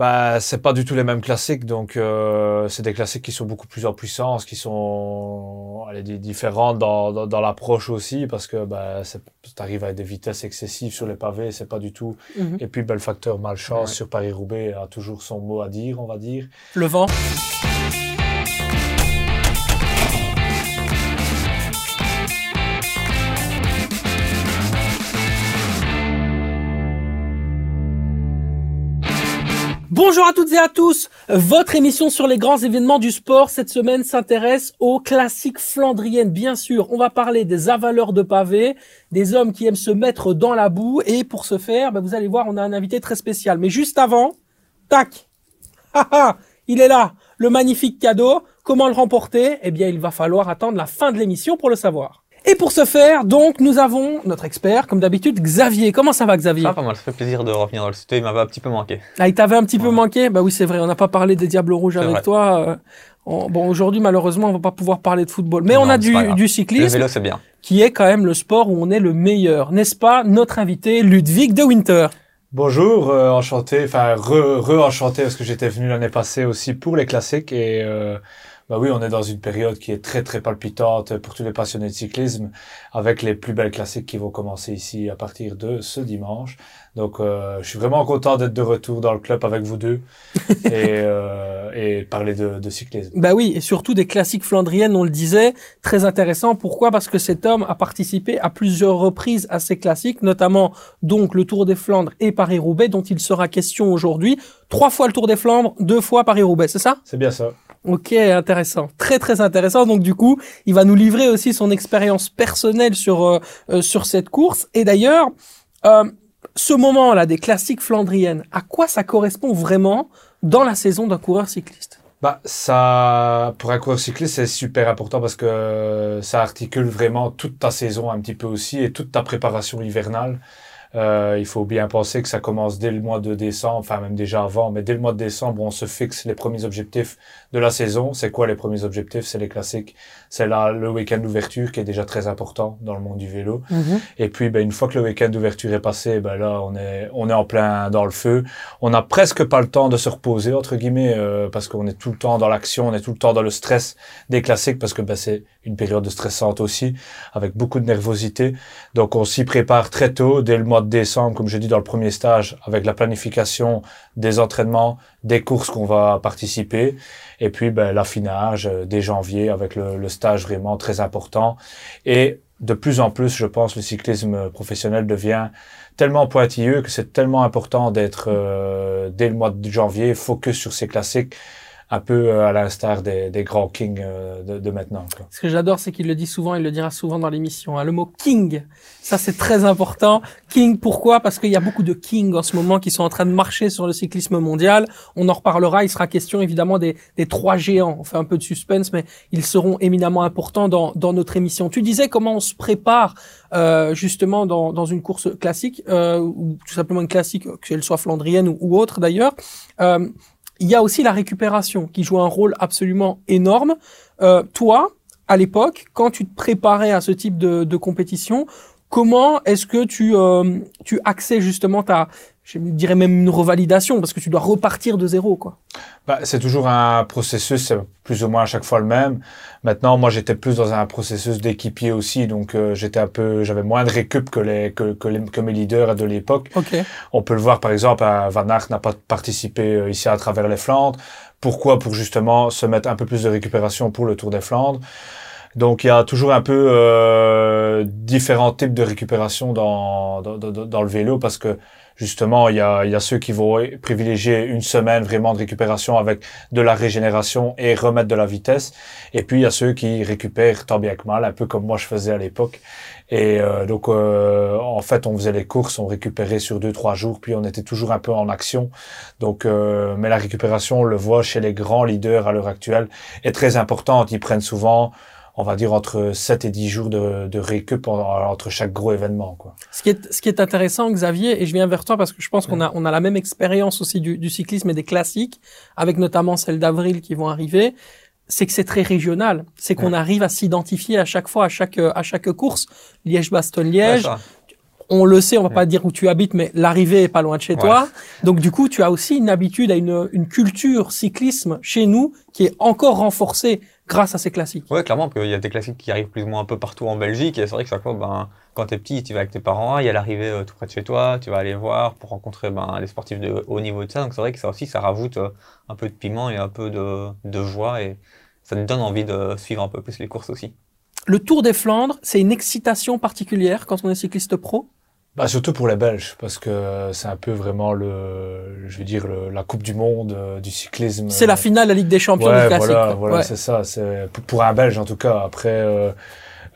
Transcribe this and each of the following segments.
bah, c'est pas du tout les mêmes classiques, donc euh, c'est des classiques qui sont beaucoup plus en puissance, qui sont allez, différentes dans, dans, dans l'approche aussi, parce que bah, tu arrives à des vitesses excessives sur les pavés, c'est pas du tout. Mhm. Et puis bah, le facteur malchance Ouais. sur Paris-Roubaix a toujours son mot à dire, on va dire. Le vent. Bonjour à toutes et à tous. Votre émission sur les grands événements du sport cette semaine s'intéresse aux classiques flandriennes. Bien sûr, on va parler des avaleurs de pavés, des hommes qui aiment se mettre dans la boue. Et pour ce faire, ben, vous allez voir, on a un invité très spécial. Mais juste avant, tac, Haha, il est là, le magnifique cadeau. Comment le remporter? Eh bien, il va falloir attendre la fin de l'émission pour le savoir. Et pour ce faire, donc, nous avons notre expert, comme d'habitude, Xavier. Comment ça va, Xavier? Ah, pas mal, ça fait plaisir de revenir dans le studio, il m'avait un petit peu manqué. Ah, il t'avait un petit peu manqué? Bah oui, c'est vrai, on n'a pas parlé des Diables Rouges avec vrai. toi. euh, on- bon, aujourd'hui, malheureusement, on va pas pouvoir parler de football. Mais Non, on a du, du Le cyclisme, vélo, c'est bien. qui est quand même le sport où on est le meilleur. N'est-ce pas, notre invité, Ludwig de Winter Bonjour, euh, enchanté, enfin re, re enchanté parce que j'étais venu l'année passée aussi pour les classiques et euh, bah oui, on est dans une période qui est très très palpitante pour tous les passionnés de cyclisme avec les plus belles classiques qui vont commencer ici à partir de ce dimanche. Donc euh, je suis vraiment content d'être de retour dans le club avec vous deux et, euh, et parler de, de cyclisme. Bah oui, et surtout des classiques flandriennes, on le disait, très intéressant. Pourquoi? Parce que cet homme a participé à plusieurs reprises à ces classiques, notamment donc le Tour des Flandres et Paris-Roubaix, dont il sera question aujourd'hui. Trois fois le Tour des Flandres, deux fois Paris-Roubaix, c'est ça? C'est bien ça. Ok, intéressant, très très intéressant. Donc du coup, il va nous livrer aussi son expérience personnelle sur euh, euh, sur cette course. Et d'ailleurs, euh, ce moment-là des classiques flandriennes, à quoi ça correspond vraiment dans la saison d'un coureur cycliste? Bah, ça, pour un coureur cycliste, c'est super important parce que ça articule vraiment toute ta saison un petit peu aussi et toute ta préparation hivernale. Euh, il faut bien penser que ça commence dès le mois de décembre, enfin même déjà avant, mais dès le mois de décembre, on se fixe les premiers objectifs de la saison. C'est quoi les premiers objectifs? C'est les classiques. C'est là le week-end d'ouverture qui est déjà très important dans le monde du vélo. Et puis, ben, une fois que le week-end d'ouverture est passé, ben là, on est, on est en plein dans le feu. On n'a presque pas le temps de se reposer, entre guillemets, euh, parce qu'on est tout le temps dans l'action, on est tout le temps dans le stress des classiques, parce que ben, c'est une période stressante aussi, avec beaucoup de nervosité. Donc, on s'y prépare très tôt, dès le mois de décembre, comme je dis dans le premier stage, avec la planification des entraînements, des courses qu'on va participer. Et puis, ben, l'affinage euh, dès janvier, avec le, stage vraiment très important. Et de plus en plus, je pense, le cyclisme professionnel devient tellement pointilleux que c'est tellement important d'être euh, dès le mois de janvier focus sur ces classiques, un peu euh, à l'instar des, des grands kings euh, de, de maintenant. Quoi. Ce que j'adore, c'est qu'il le dit souvent, il le dira souvent dans l'émission. hein, le mot king, ça c'est très important. King, pourquoi? Parce qu'il y a beaucoup de kings en ce moment qui sont en train de marcher sur le cyclisme mondial. On en reparlera. Il sera question évidemment des, des trois géants. On fait un peu de suspense, mais ils seront éminemment importants dans, dans notre émission. Tu disais comment on se prépare euh, justement dans, dans une course classique, euh, ou tout simplement une classique, qu'elle soit flandrienne ou, ou autre d'ailleurs. Euh, il y a aussi la récupération qui joue un rôle absolument énorme. Euh, toi, à l'époque, quand tu te préparais à ce type de, de compétition, comment est-ce que tu, euh, tu axais justement ta, je dirais même une revalidation, parce que tu dois repartir de zéro, quoi. Bah, c'est toujours un processus, c'est plus ou moins à chaque fois le même. Maintenant, moi, j'étais plus dans un processus d'équipier aussi, donc euh, j'étais un peu, j'avais moins de récup que les que, que, les, que mes leaders de l'époque. Ok. On peut le voir par exemple, Van Aert n'a pas participé euh, ici à travers les Flandres. Pourquoi? Pour justement se mettre un peu plus de récupération pour le Tour des Flandres. Donc il y a toujours un peu euh, différents types de récupération dans, dans, dans, dans le vélo parce que justement il y a, y a ceux qui vont privilégier une semaine vraiment de récupération avec de la régénération et remettre de la vitesse. Et puis il y a ceux qui récupèrent tant bien que mal, un peu comme moi je faisais à l'époque. Et euh, donc, euh, en fait, on faisait les courses, on récupérait sur deux, trois jours, puis on était toujours un peu en action. Donc, euh, mais la récupération, on le voit chez les grands leaders à l'heure actuelle, est très importante. Ils prennent souvent, on va dire, entre 7 et 10 jours de, de récup en- entre chaque gros événement. Quoi. Ce qui est, ce qui est intéressant, Xavier, et je viens vers toi parce que je pense qu'on a, on a la même expérience aussi du, du cyclisme et des classiques, avec notamment celles d'avril qui vont arriver, c'est que c'est très régional. C'est qu'on arrive à s'identifier à chaque fois, à chaque, à chaque course. Liège-Bastogne-Liège. On le sait, on va pas dire où tu habites, mais l'arrivée est pas loin de chez Ouais. toi. Donc du coup, tu as aussi une habitude à une, une culture cyclisme chez nous qui est encore renforcée grâce à ces classiques. Ouais, clairement, parce qu'il y a des classiques qui arrivent plus ou moins un peu partout en Belgique. Et c'est vrai que chaque fois, ben, quand t'es petit, tu vas avec tes parents, il y a l'arrivée euh, tout près de chez toi, tu vas aller voir pour rencontrer ben, les sportifs de haut niveau de ça. Donc c'est vrai que ça aussi, ça rajoute euh, un peu de piment et un peu de, de joie et ça te donne envie de suivre un peu plus les courses aussi. Le Tour des Flandres, c'est une excitation particulière quand on est cycliste pro? Bah, surtout pour les Belges, parce que c'est un peu vraiment le, je veux dire, le- la Coupe du Monde euh, du cyclisme. C'est la finale de la Ligue des Champions Ouais, du classique. voilà, voilà, Ouais. c'est ça. C'est pour- pour un Belge en tout cas. Après, euh,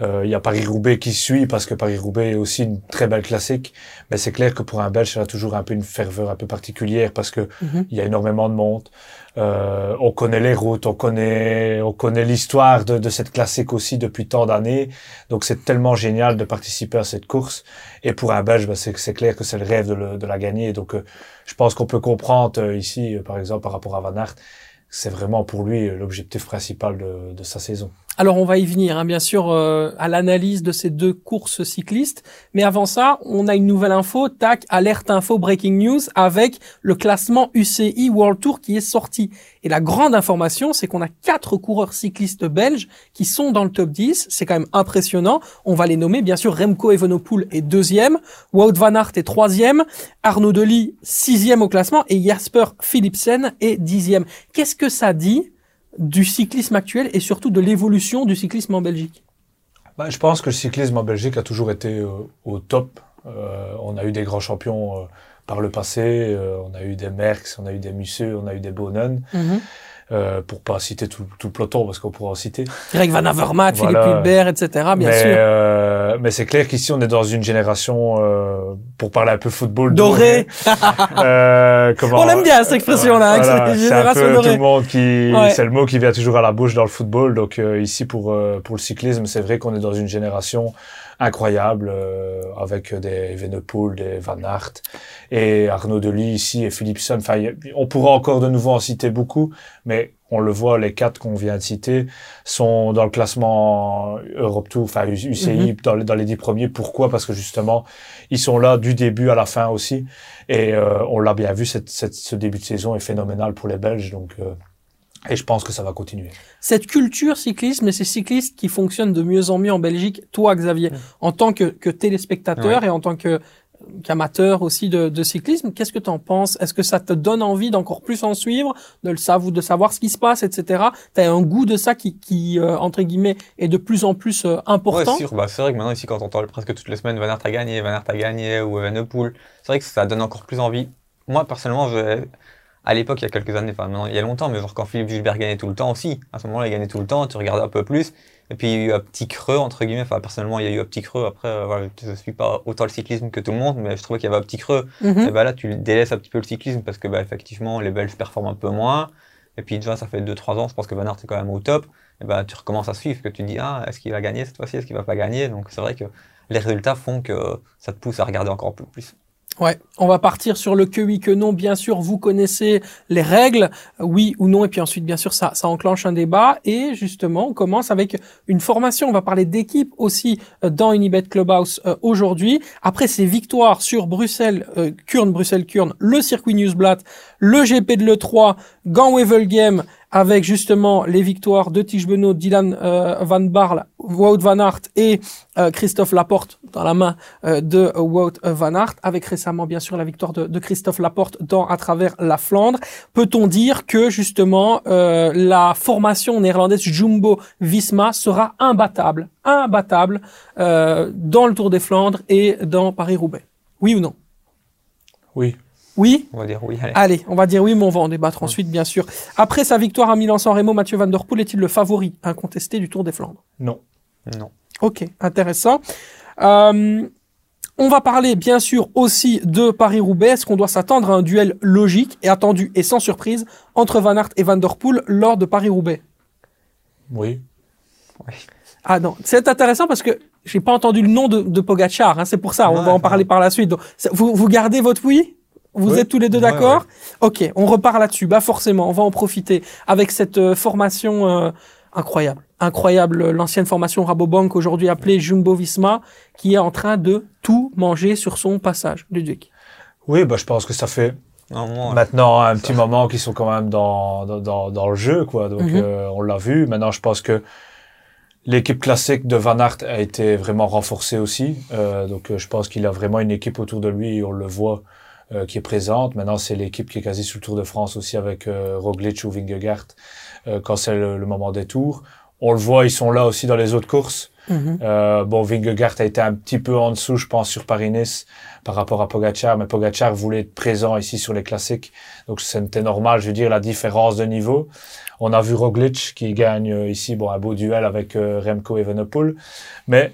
euh, il y a Paris-Roubaix qui suit parce que Paris-Roubaix est aussi une très belle classique. Mais c'est clair que pour un Belge, ça a toujours un peu une ferveur un peu particulière parce que Mhm. il y a énormément de monde. Euh, on connaît les routes, on connaît, on connaît l'histoire de, de cette classique aussi depuis tant d'années. Donc c'est tellement génial de participer à cette course. Et pour un Belge, bah, c'est c'est clair que c'est le rêve de, le- de la gagner. Donc euh, je pense qu'on peut comprendre euh, ici, par exemple, par rapport à Van Aert, c'est vraiment pour lui l'objectif principal de, de sa saison. Alors on va y venir, hein, bien sûr, euh, à l'analyse de ces deux courses cyclistes. Mais avant ça, on a une nouvelle info, tac, alerte info, breaking news, avec le classement UCI World Tour qui est sorti. Et la grande information, c'est qu'on a quatre coureurs cyclistes belges qui sont dans le top 10. C'est quand même impressionnant. On va les nommer, bien sûr, Remco Evenepoel est deuxième, Wout van Aert est troisième, Arnaud Delis sixième au classement et Jasper Philipsen est dixième. Qu'est-ce que ça dit du cyclisme actuel et surtout de l'évolution du cyclisme en Belgique. Bah, je pense que le cyclisme en Belgique a toujours été euh, au top. Euh, on a eu des grands champions euh, par le passé. on a eu des Merckx, on a eu des Musseux, on a eu des Bonen. Euh, pour pas citer tout, tout le peloton, parce qu'on pourra en citer. Greg Van Avermaet, Voilà. Philippe Hilbert, etc. Bien mais, sûr. euh, mais c'est clair qu'ici, on est dans une génération, euh, pour parler un peu football, Doré. Euh, comment- On aime bien cette expression-là, Voilà, c'est un génération peu tout dorée. le monde qui, Ouais. c'est le mot qui vient toujours à la bouche dans le football. Donc euh, ici pour euh, pour le cyclisme, c'est vrai qu'on est dans une génération incroyable euh, avec des Evenepoel, des Van Aert et Arnaud Delis ici et Philipson. Enfin, a- on pourra encore de nouveau en citer beaucoup, mais on le voit, les quatre qu'on vient de citer sont dans le classement Europe Tour, enfin UCI Mhm. dans, les, dans les dix premiers. Pourquoi? Parce que justement, ils sont là du début à la fin aussi. Et euh, on l'a bien vu, cette, cette- ce début de saison est phénoménal pour les Belges. Donc, euh, et je pense que ça va continuer. Cette culture cyclisme et ces cyclistes qui fonctionnent de mieux en mieux en Belgique, toi Xavier, en tant que, que téléspectateur et en tant que qu'amateur aussi de, de cyclisme, qu'est-ce que tu en penses? Est-ce que ça te donne envie d'encore plus en suivre, de le savoir, de savoir ce qui se passe, etc. T'as un goût de ça qui, qui euh, entre guillemets, est de plus en plus euh, important? Ouais, sûr. Bah, c'est vrai que maintenant, ici, quand on entend presque toutes les semaines Van Aert a gagné, Van Aert a gagné, ou Evenepoel, c'est vrai que ça donne encore plus envie. Moi, personnellement, je, à l'époque, il y a quelques années, enfin, maintenant, il y a longtemps, mais genre quand Philippe Gilbert gagnait tout le temps aussi, à ce moment-là, il gagnait tout le temps, tu regardais un peu plus. Et puis, il y a eu un petit creux, entre guillemets. Enfin, personnellement, il y a eu un petit creux. Après, euh, voilà, je suis pas autant le cyclisme que tout le monde, mais je trouvais qu'il y avait un petit creux. Mhm. Et bah là, tu délaisses un petit peu le cyclisme parce que bah, effectivement, les Belges performent un peu moins. Et puis déjà, ça fait 2-3 ans, je pense que Van Aert est quand même au top. Et bah, tu recommences à suivre, que tu dis, ah, est-ce qu'il va gagner cette fois-ci, est-ce qu'il va pas gagner? Donc c'est vrai que les résultats font que ça te pousse à regarder encore plus. Ouais, on va partir sur le que oui que non. Bien sûr, vous connaissez les règles, oui ou non, et puis ensuite, bien sûr, ça, ça enclenche un débat. Et justement, on commence avec une formation. On va parler d'équipe aussi euh, dans Unibet Clubhouse euh, aujourd'hui. Après ces victoires sur Bruxelles, euh, Kurn, Bruxelles, Kurn, le circuit Newsblatt, le GP de l'E3, Gant-Wevelgem, avec justement les victoires de Tige Benoît, Dylan euh, Van Barle, Wout Van Aert et euh, Christophe Laporte dans la main euh, de Wout Van Aert, avec récemment bien sûr la victoire de, de Christophe Laporte dans à travers la Flandre. Peut-on dire que justement la formation néerlandaise Jumbo Visma sera imbattable, imbattable dans le Tour des Flandres et dans Paris-Roubaix? Oui ou non? Oui. Oui On va dire oui, allez. Allez, on va dire oui, mais on va en débattre ensuite, bien sûr. Après sa victoire à Milan-San Remo, Mathieu Van Der Poel est-il le favori incontesté du Tour des Flandres? Non. Non. Ok, intéressant. Euh, on va parler bien sûr aussi de Paris-Roubaix. Est-ce qu'on doit s'attendre à un duel logique et attendu et sans surprise entre Van Aert et Van Der Poel lors de Paris-Roubaix? Oui. Ah non, c'est intéressant parce que j'ai pas entendu le nom de, de Pogacar. Hein, c'est pour ça, on Ouais, va en parler ouais. par la suite. Donc, vous, vous gardez votre oui? Vous Oui. êtes tous les deux Ouais, d'accord Ok, on repart là-dessus. Bah forcément, on va en profiter avec cette euh, formation euh, incroyable. incroyable, l'ancienne formation Rabobank, aujourd'hui appelée Jumbo Visma, qui est en train de tout manger sur son passage, Ludwig. Oui, bah, je pense que ça fait Non, maintenant un petit moment qu'ils sont quand même dans, dans, dans, dans le jeu, quoi. Donc, Mhm. euh, on l'a vu. Maintenant, je pense que l'équipe classique de Van Aert a été vraiment renforcée aussi. Euh, donc, euh, je pense qu'il a vraiment une équipe autour de lui, on le voit, euh, qui est présente. Maintenant, c'est l'équipe qui est quasi sur le Tour de France aussi avec euh, Roglic ou Vingegaard euh, quand c'est le, le moment des tours. On le voit, ils sont là aussi dans les autres courses. Euh, bon, Vingegaard a été un petit peu en dessous, je pense, sur Paris-Nice par rapport à Pogacar, mais Pogacar voulait être présent ici sur les classiques, donc c'était normal, je veux dire, la différence de niveau. On a vu Roglic qui gagne euh, ici, bon, un beau duel avec euh, Remco Evenepoel, mais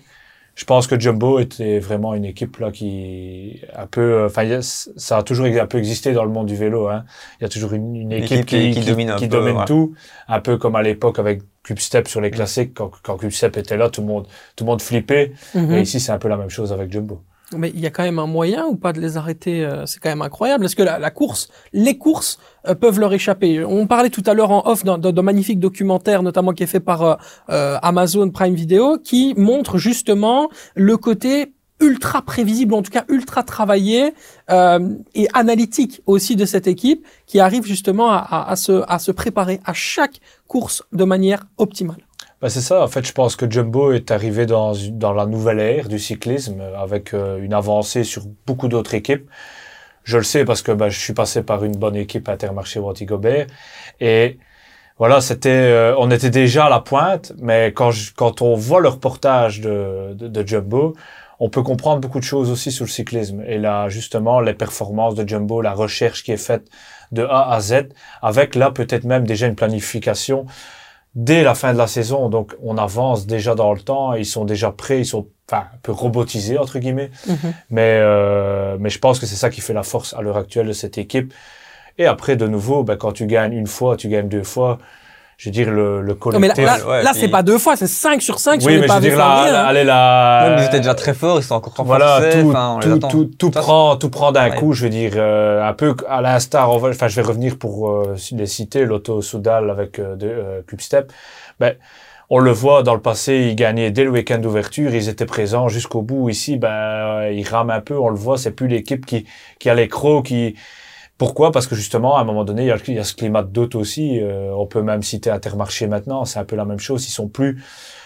je pense que Jumbo était vraiment une équipe là qui un peu, euh, enfin, ça a toujours un peu existé dans le monde du vélo. Hein. Il y a toujours une, une équipe, qui- qui domine un qui peu, domine ouais. tout, un peu comme à l'époque avec Quickstep sur les classiques. Quand, quand Quickstep était là, tout le monde, tout le monde flippait. Mhm. Et ici, c'est un peu la même chose avec Jumbo. Mais il y a quand même un moyen ou pas de les arrêter euh, C'est quand même incroyable. Est-ce que la, la course, les courses euh, peuvent leur échapper? On parlait tout à l'heure en off d'un magnifique documentaire, notamment qui est fait par euh, euh, Amazon Prime Video, qui montre justement le côté ultra prévisible, en tout cas ultra travaillé euh, et analytique aussi de cette équipe, qui arrive justement à, à, à se, à se préparer à chaque course de manière optimale. Bah, c'est ça. En fait, je pense que Jumbo est arrivé dans, dans la nouvelle ère du cyclisme euh, avec euh, une avancée sur beaucoup d'autres équipes. Je le sais parce que bah, je suis passé par une bonne équipe Intermarché Wanty Gobert et voilà, c'était, euh, on était déjà à la pointe, mais quand je- quand on voit le reportage de, de, de Jumbo, on peut comprendre beaucoup de choses aussi sur le cyclisme. Et là, justement, les performances de Jumbo, la recherche qui est faite de A à Z, avec là peut-être même déjà une planification dès la fin de la saison. Donc, on avance déjà dans le temps. Ils sont déjà prêts. Ils sont enfin, un peu robotisés, entre guillemets. Mais, euh, mais je pense que c'est ça qui fait la force à l'heure actuelle de cette équipe. Et après, de nouveau, ben, quand tu gagnes une fois, tu gagnes deux fois. Je veux dire, le, le Non, mais là, là, ouais, là, c'est pas deux fois, c'est 5 sur 5 sur oui, les mais je veux dire, la- hein. allez, Ouais, mais ils étaient déjà très forts, ils sont encore renforcés. voilà, tout, enfin, on les tout, tout, tout prend, tout prend d'un Ouais. coup. Je veux dire, euh, un peu à l'instar. on va- Enfin, je vais revenir pour euh, les citer, l'auto Soudal avec euh, de, euh, Quickstep. Ben, on le voit dans le passé, ils gagnaient dès le week-end d'ouverture, ils étaient présents jusqu'au bout. Ici, ben, euh, ils rament un peu. On le voit, c'est plus l'équipe qui qui a les crocs, qui pourquoi? Parce que justement, à un moment donné, il y a, le- il y a ce climat de doute aussi. Euh, on peut même citer Intermarché maintenant. C'est un peu la même chose. Ils sont plus,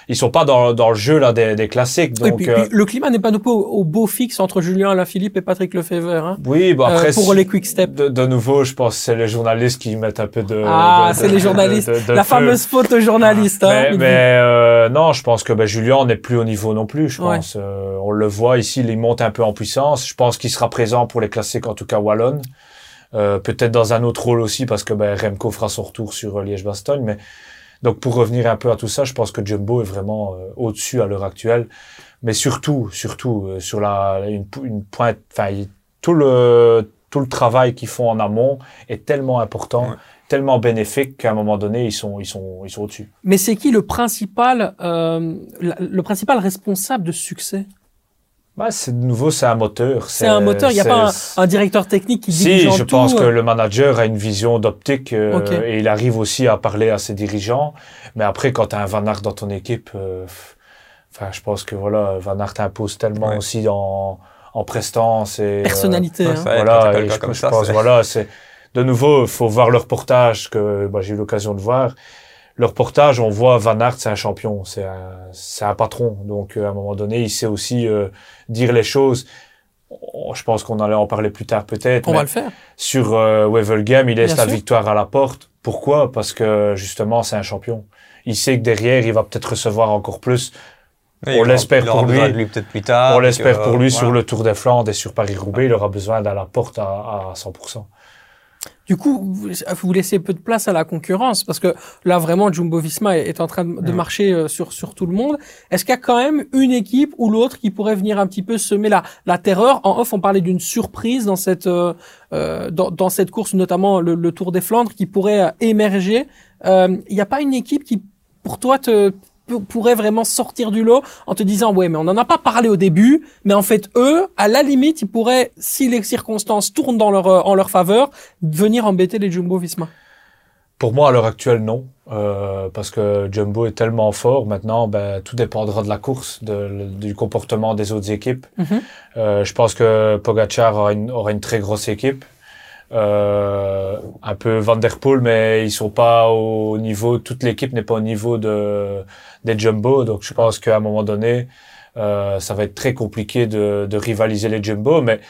ils sont pas dans, dans le jeu là des, des classiques. Oui, Donc, puis, euh, puis le climat n'est pas plus au, au beau fixe entre Julien Alaphilippe et Patrick Lefebvre. Hein, oui, bon euh, après pour si- les quick steps. De, de nouveau, je pense que c'est les journalistes qui mettent un peu de. Ah, c'est les journalistes. de- de- de La feu. fameuse faute aux journalistes. hein, Mais, euh, non, je pense que ben, Julien n'est plus au niveau non plus. Je pense. Euh, on le voit ici, il monte un peu en puissance. Je pense qu'il sera présent pour les classiques, en tout cas wallonne. Euh, Peut-être dans un autre rôle aussi, parce que ben, Remco fera son retour sur euh, Liège-Bastogne. Mais donc pour revenir un peu à tout ça, je pense que Jumbo est vraiment euh, au-dessus à l'heure actuelle. Mais surtout, surtout euh, sur la une, une pointe. Enfin, tout le tout le travail qu'ils font en amont est tellement important, Ouais. tellement bénéfique qu'à un moment donné, ils sont ils sont ils sont au-dessus. Mais c'est qui le principal, euh, le principal responsable de succès? Bah, c'est de nouveau, c'est un moteur. C'est un moteur. Il n'y a pas un, un directeur technique qui Si, dirige en je tout. pense que euh, le manager a une vision d'optique euh, Ok. et il arrive aussi à parler à ses dirigeants. Mais après, quand tu as un Van Aert dans ton équipe, euh, enfin, je pense que voilà, Van Aert impose tellement Ouais. aussi en, en prestance et euh, personnalité. Ouais, hein. voilà. et je, comme je ça, pense voilà, c'est de nouveau, il faut voir le reportage que bah, j'ai eu l'occasion de voir. Le reportage, on voit Van Aert, c'est un champion, c'est un, c'est un patron. Donc, euh, à un moment donné, il sait aussi euh, dire les choses. Je pense qu'on allait en parler plus tard peut-être. On va le faire. sur euh, Wevelgem, il laisse Bien la sûr. victoire à la porte. Pourquoi? Parce que justement, c'est un champion. Il sait que derrière, il va peut-être recevoir encore plus. On l'espère pour lui. de lui peut-être plus tard. On l'espère pour lui euh, sur voilà. le Tour des Flandres et sur Paris-Roubaix. Il aura besoin d'aller à la porte à, à 100%. Du coup, vous, laissez peu de place à la concurrence parce que là vraiment Jumbo Visma est, en train de, marcher euh, sur sur tout le monde. Est-ce qu'il y a quand même une équipe ou l'autre qui pourrait venir un petit peu semer la la terreur? En off, on parlait d'une surprise dans cette euh, euh, dans, dans cette course, notamment le, le Tour des Flandres, qui pourrait euh, émerger. Euh, Il n'y a pas une équipe qui, pour toi, te pourrait vraiment sortir du lot en te disant ouais mais on n'en a pas parlé au début mais en fait eux à la limite ils pourraient si les circonstances tournent dans leur en leur faveur venir embêter les Jumbo Visma Pour moi, à l'heure actuelle, non. Euh, parce que Jumbo est tellement fort. Maintenant, ben, tout dépendra de la course, de- du comportement des autres équipes. Mhm. Euh, je pense que Pogacar aura une, aura une très grosse équipe. Euh, un peu Van Der Poel, mais ils sont pas au niveau, toute l'équipe n'est pas au niveau de, des Jumbo. Donc, je pense qu'à un moment donné, euh, ça va être très compliqué de, de rivaliser les Jumbo. Mais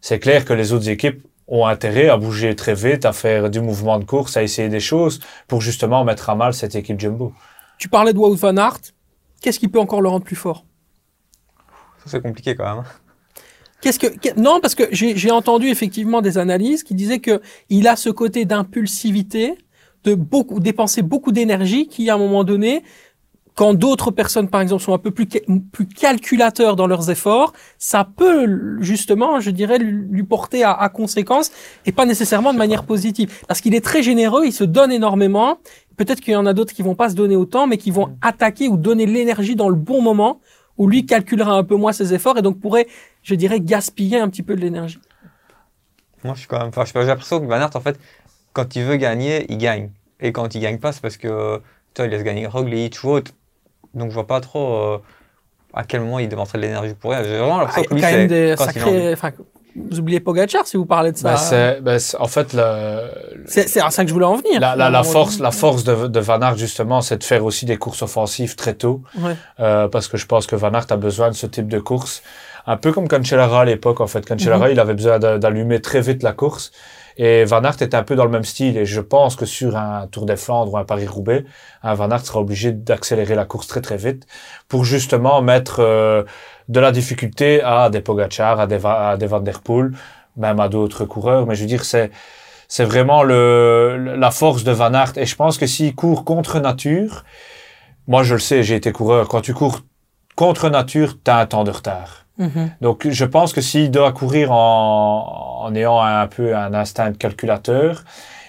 c'est clair que les autres équipes ont intérêt à bouger très vite, à faire du mouvement de course, à essayer des choses pour justement mettre à mal cette équipe Jumbo. Tu parlais de Wout van Aert. Qu'est-ce qui peut encore le rendre plus fort? Ça, c'est compliqué quand même. Qu'est-ce que non parce que j'ai j'ai entendu effectivement des analyses qui disaient que il a ce côté d'impulsivité, de beaucoup dépenser beaucoup d'énergie qui à un moment donné quand d'autres personnes par exemple sont un peu plus plus calculateurs dans leurs efforts, ça peut justement, je dirais lui porter à, à conséquence et pas nécessairement de manière positive parce qu'il est très généreux, il se donne énormément. Peut-être qu'il y en a d'autres qui vont pas se donner autant mais qui vont attaquer ou donner l'énergie dans le bon moment où lui calculera un peu moins ses efforts et donc pourrait je dirais, gaspiller un petit peu de l'énergie. Moi, je suis quand même. Enfin, je sais pas, j'ai l'impression que Van en fait, quand il veut gagner, il gagne. Et quand il gagne pas, c'est parce que, tu vois, il laisse gagner Roglic ou autre. Donc, je vois pas trop euh, à quel moment il démontre de l'énergie pour rien. J'ai vraiment Ah, l'impression il y a que lui, quand même c'est des quand sacrés. Enfin, vous oubliez Pogacar si vous parlez de ça. Ben, c'est, ben, c'est- en fait, le, c'est c'est à ça que je voulais en venir. la, la, force, la force de, de Van Aert, justement, c'est de faire aussi des courses offensives très tôt. Ouais. Euh, parce que je pense que Van Aert a besoin de ce type de course. Un peu comme Cancellara à l'époque, en fait. Cancellara, il avait besoin d'a- d'allumer très vite la course. Et Van Aert était un peu dans le même style. Et je pense que sur un Tour des Flandres ou un Paris-Roubaix, un Van Aert sera obligé d'accélérer la course très très vite pour justement mettre euh, de la difficulté à des Pogacar, à des, Van Der Poel, même à d'autres coureurs. Mais je veux dire, c'est c'est vraiment le- la force de Van Aert. Et je pense que s'il court contre nature, moi je le sais, j'ai été coureur, quand tu cours contre nature, tu as un temps de retard. Mhm. Donc je pense que s'il doit courir en, en ayant un peu un instinct de calculateur,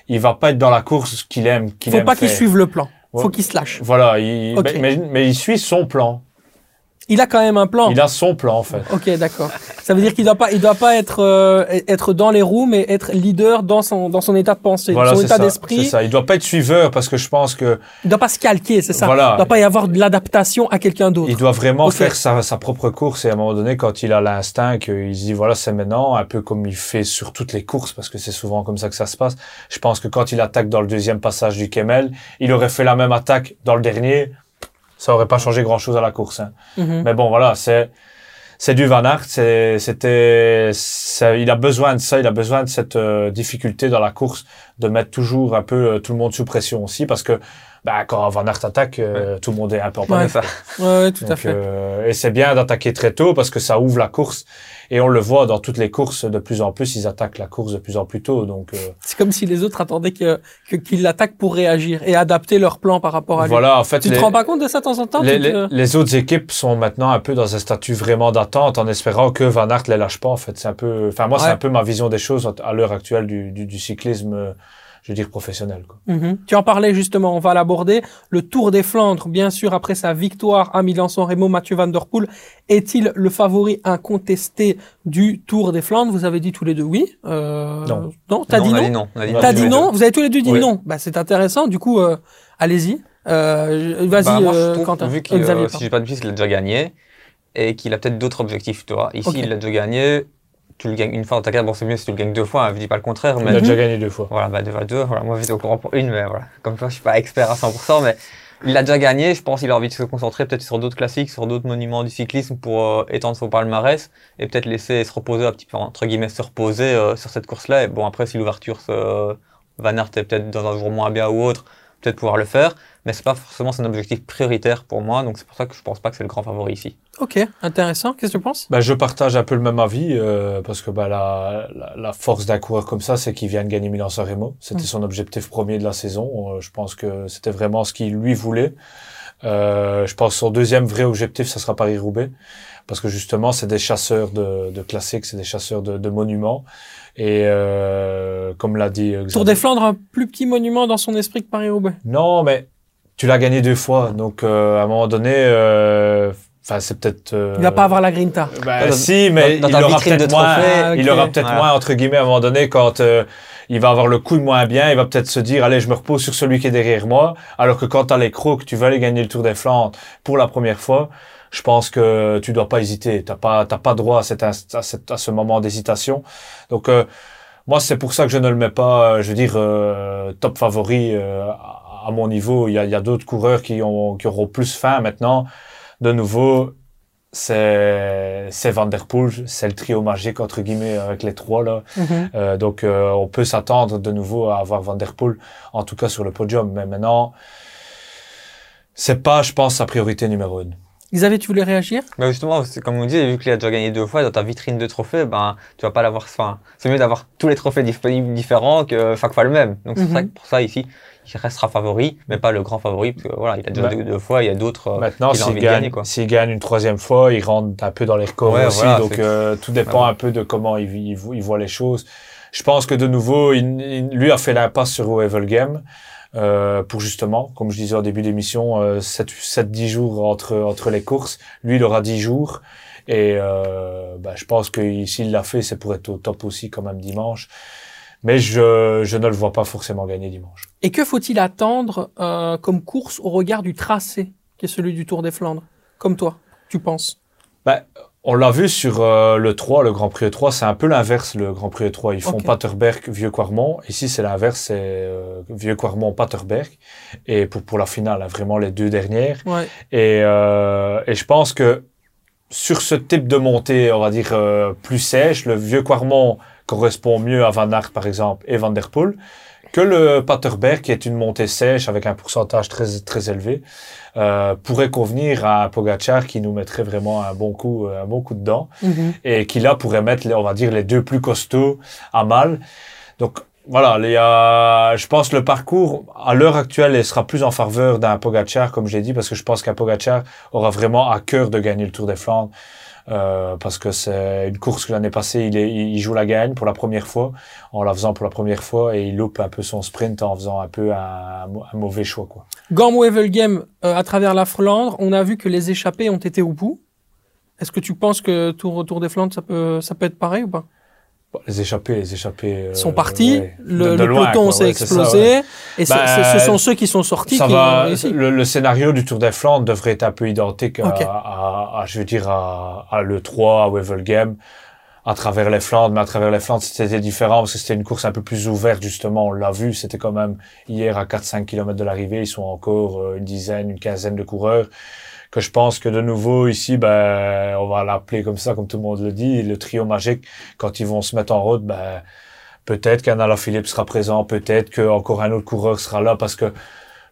il va pas être dans la course qu'il aime. qu'il Faut aime pas qu'il suive le plan. Faut Ouais. qu'il se lâche. Voilà, il, mais il suit son plan. Il a quand même un plan. Il a son plan en fait. Ok, d'accord. Ça veut dire qu'il doit pas, il doit pas être euh, être dans les roues, mais être leader dans son dans son état de pensée, Voilà, son état ça, c'est d'esprit. ça. Il doit pas être suiveur parce que je pense que Il doit pas se calquer, c'est ça. Voilà. Il doit pas y avoir de l'adaptation à quelqu'un d'autre. Il doit vraiment faire sa, sa propre course et à un moment donné, quand il a l'instinct, qu'il se dit voilà c'est maintenant, un peu comme il fait sur toutes les courses parce que c'est souvent comme ça que ça se passe. Je pense que quand il attaque dans le deuxième passage du Kemmel, il aurait fait la même attaque dans le dernier, ça aurait pas changé grand chose à la course. hein. Mhm. Mais bon voilà, c'est c'est du Van Aert, c'est- c'était, il a besoin de ça, il a besoin de cette euh, difficulté dans la course, de mettre toujours un peu euh, tout le monde sous pression aussi, parce que bah, quand Van Aert attaque, euh, tout le monde est un peu en panique. Ouais, ouais, tout à fait. euh, et c'est bien d'attaquer très tôt parce que ça ouvre la course. Et on le voit dans toutes les courses, de plus en plus, ils attaquent la course de plus en plus tôt. Donc euh, C'est comme si les autres attendaient que qu'ils l'attaquent pour réagir et adapter leur plan par rapport à lui. voilà, en fait, Tu les, te rends pas compte de ça de temps en temps? les, te- autres équipes sont maintenant un peu dans un statut vraiment d'attente en espérant que Van Aert les lâche pas. En fait, c'est un peu, enfin moi, c'est un peu ma vision des choses à l'heure actuelle du, du, du cyclisme, euh, je veux dire professionnel. Quoi. Mhm. Tu en parlais justement, on va l'aborder. Le Tour des Flandres, bien sûr, après sa victoire à Milan-San Remo, Mathieu Van Der Poel est-il le favori incontesté du Tour des Flandres? Vous avez dit tous les deux oui. Euh, Non. Non, t'as Non, dit on a non? dit non. On a dit T'as dit non? Vous avez tous les deux dit Oui. non. Bah c'est intéressant. Du coup, euh, allez-y. Euh, Vas-y, Bah, euh, Quentin. vu Euh, que Xavier, si j'ai pas de piste, il a déjà gagné et qu'il a peut-être d'autres objectifs, tu vois. Ici, il a déjà gagné. Tu le gagnes une fois dans ta carrière, bon, c'est mieux si tu le gagnes deux fois, hein, je dis pas le contraire, Il mais a déjà gagné deux fois. voilà, bah, deux à deux. Voilà, moi, j'étais au courant pour une, mais voilà. Comme toi, je suis pas expert à 100%, mais il a déjà gagné. Je pense qu'il a envie de se concentrer peut-être sur d'autres classiques, sur d'autres monuments du cyclisme pour euh, étendre son palmarès et peut-être laisser se reposer un petit peu, entre guillemets, se reposer euh, sur cette course-là. Et bon, après, si l'ouverture se, Van Aert est peut-être dans un jour moins bien ou autre, peut-être pouvoir le faire, mais c'est pas forcément son objectif prioritaire pour moi, donc c'est pour ça que je pense pas que c'est le grand favori ici. Ok, intéressant. Qu'est-ce que tu penses? Bah, je partage un peu le même avis euh, parce que bah, la, la, la force d'un coureur comme ça, c'est qu'il vient de gagner Milan-San Remo. C'était Mm. son objectif premier de la saison. Euh, je pense que c'était vraiment ce qu'il lui voulait. Euh, je pense que son deuxième vrai objectif, ça sera Paris-Roubaix parce que justement, c'est des chasseurs de, de classiques, c'est des chasseurs de, de monuments. Et euh, comme l'a dit euh, Tour Xavier- des Flandres, un plus petit monument dans son esprit que Paris-Roubaix. Non, mais tu l'as gagné deux fois, donc euh, à un moment donné, euh, enfin c'est peut-être. euh, Il va pas avoir la grinta. bah, Dans- si, mais dans il ta aura peut-être moins. Ah. Il aura peut-être Voilà. moins entre guillemets à un moment donné quand euh, il va avoir le coup de moins bien, il va peut-être se dire, allez, je me repose sur celui qui est derrière moi, alors que quand t'as les crocs, tu vas aller gagner le Tour des Flandres pour la première fois, je pense que tu dois pas hésiter. T'as pas, t'as pas droit à, cette, à, cette, à ce moment d'hésitation. Donc, euh, moi, c'est pour ça que je ne le mets pas, euh, je veux dire, euh, top favori à mon niveau. Il y a, il y a d'autres coureurs qui, ont, qui auront plus faim maintenant. De nouveau, c'est c'est Van Der Poel, c'est le trio magique entre guillemets avec les trois là. Mhm. Euh, donc euh, on peut s'attendre de nouveau à avoir Van Der Poel, en tout cas sur le podium. Mais maintenant, c'est pas, je pense, sa priorité numéro une. Xavier, tu voulais réagir? Bah justement, c'est comme on dit, vu qu'il a déjà gagné deux fois dans ta vitrine de trophées, ben tu vas pas l'avoir. Enfin, c'est mieux d'avoir tous les trophées disponibles différents que chaque fois le même. Donc c'est pour ça que pour ça ici, il restera favori, mais pas le grand favori parce que voilà, il a déjà deux, deux fois, il y a d'autres. euh, Maintenant, s'il de gagne, s'il gagne une troisième fois, il rentre un peu dans les records Ouais, aussi. voilà, donc euh, tout dépend Ouais. un peu de comment il, il, vo- il voit les choses. Je pense que de nouveau, il, lui a fait l'impasse sur Oevel Game. Euh, pour justement, comme je disais au début d'émission, euh, 7-10 jours entre, entre les courses. Lui, il aura 10 jours. Et euh, bah, je pense que s'il l'a fait, c'est pour être au top aussi quand même dimanche. Mais je, je ne le vois pas forcément gagner dimanche. Et que faut-il attendre euh, comme course au regard du tracé, qui est celui du Tour des Flandres Comme toi, tu penses? On l'a vu sur euh, le 3, le Grand Prix E3, c'est un peu l'inverse, le Grand Prix E3. Ils font. Paterberg, Vieux-Quarmont. Ici, c'est l'inverse, c'est euh, Vieux-Quarmont, Paterberg. Et pour, pour la finale, hein, vraiment les deux dernières. Ouais. Et, euh, et je pense que sur ce type de montée, on va dire, euh, plus sèche, le Vieux-Quarmont correspond mieux à Van Aert, par exemple, et Van Der Poel, que le Paterberg, qui est une montée sèche avec un pourcentage très, très élevé, euh, pourrait convenir à un Pogacar qui nous mettrait vraiment un bon coup, euh, un bon coup dedans Mhm. et qui là pourrait mettre, on va dire, les deux plus costauds à mal. Donc voilà, il y a, je pense le parcours à l'heure actuelle il sera plus en faveur d'un Pogacar, comme j'ai dit, parce que je pense qu'un Pogacar aura vraiment à cœur de gagner le Tour des Flandres. Euh, parce que c'est une course que l'année passée, il, est, il joue la gagne pour la première fois, en la faisant pour la première fois, et il loupe un peu son sprint en faisant un peu un, mauvais choix. Quoi. Wevelgem, euh, à travers la Flandre, on a vu que les échappés ont été au bout. Est-ce que tu penses que Tour, Tour des Flandres, ça peut, ça peut être pareil ou pas? Les échappés, les échappés... Ils sont partis, ouais, le, de- de le loin, peloton s'est ouais, c'est ça, explosé, ouais. et Bah, ce sont ceux qui sont sortis ça qui va, le, le scénario du Tour des Flandres devrait être un peu identique à, à, à, je veux dire, à, à l'E3, à Wevelgem, à travers les Flandres. Mais à travers les Flandres, c'était différent parce que c'était une course un peu plus ouverte, justement. On l'a vu, c'était quand même hier à 4-5 km de l'arrivée. Ils sont encore euh, une dizaine, une quinzaine de coureurs. Que je pense que de nouveau ici, ben, on va l'appeler comme ça, comme tout le monde le dit, le trio magique, quand ils vont se mettre en route, ben, peut-être qu'un Alaphilippe sera présent, peut-être qu'encore un autre coureur sera là parce que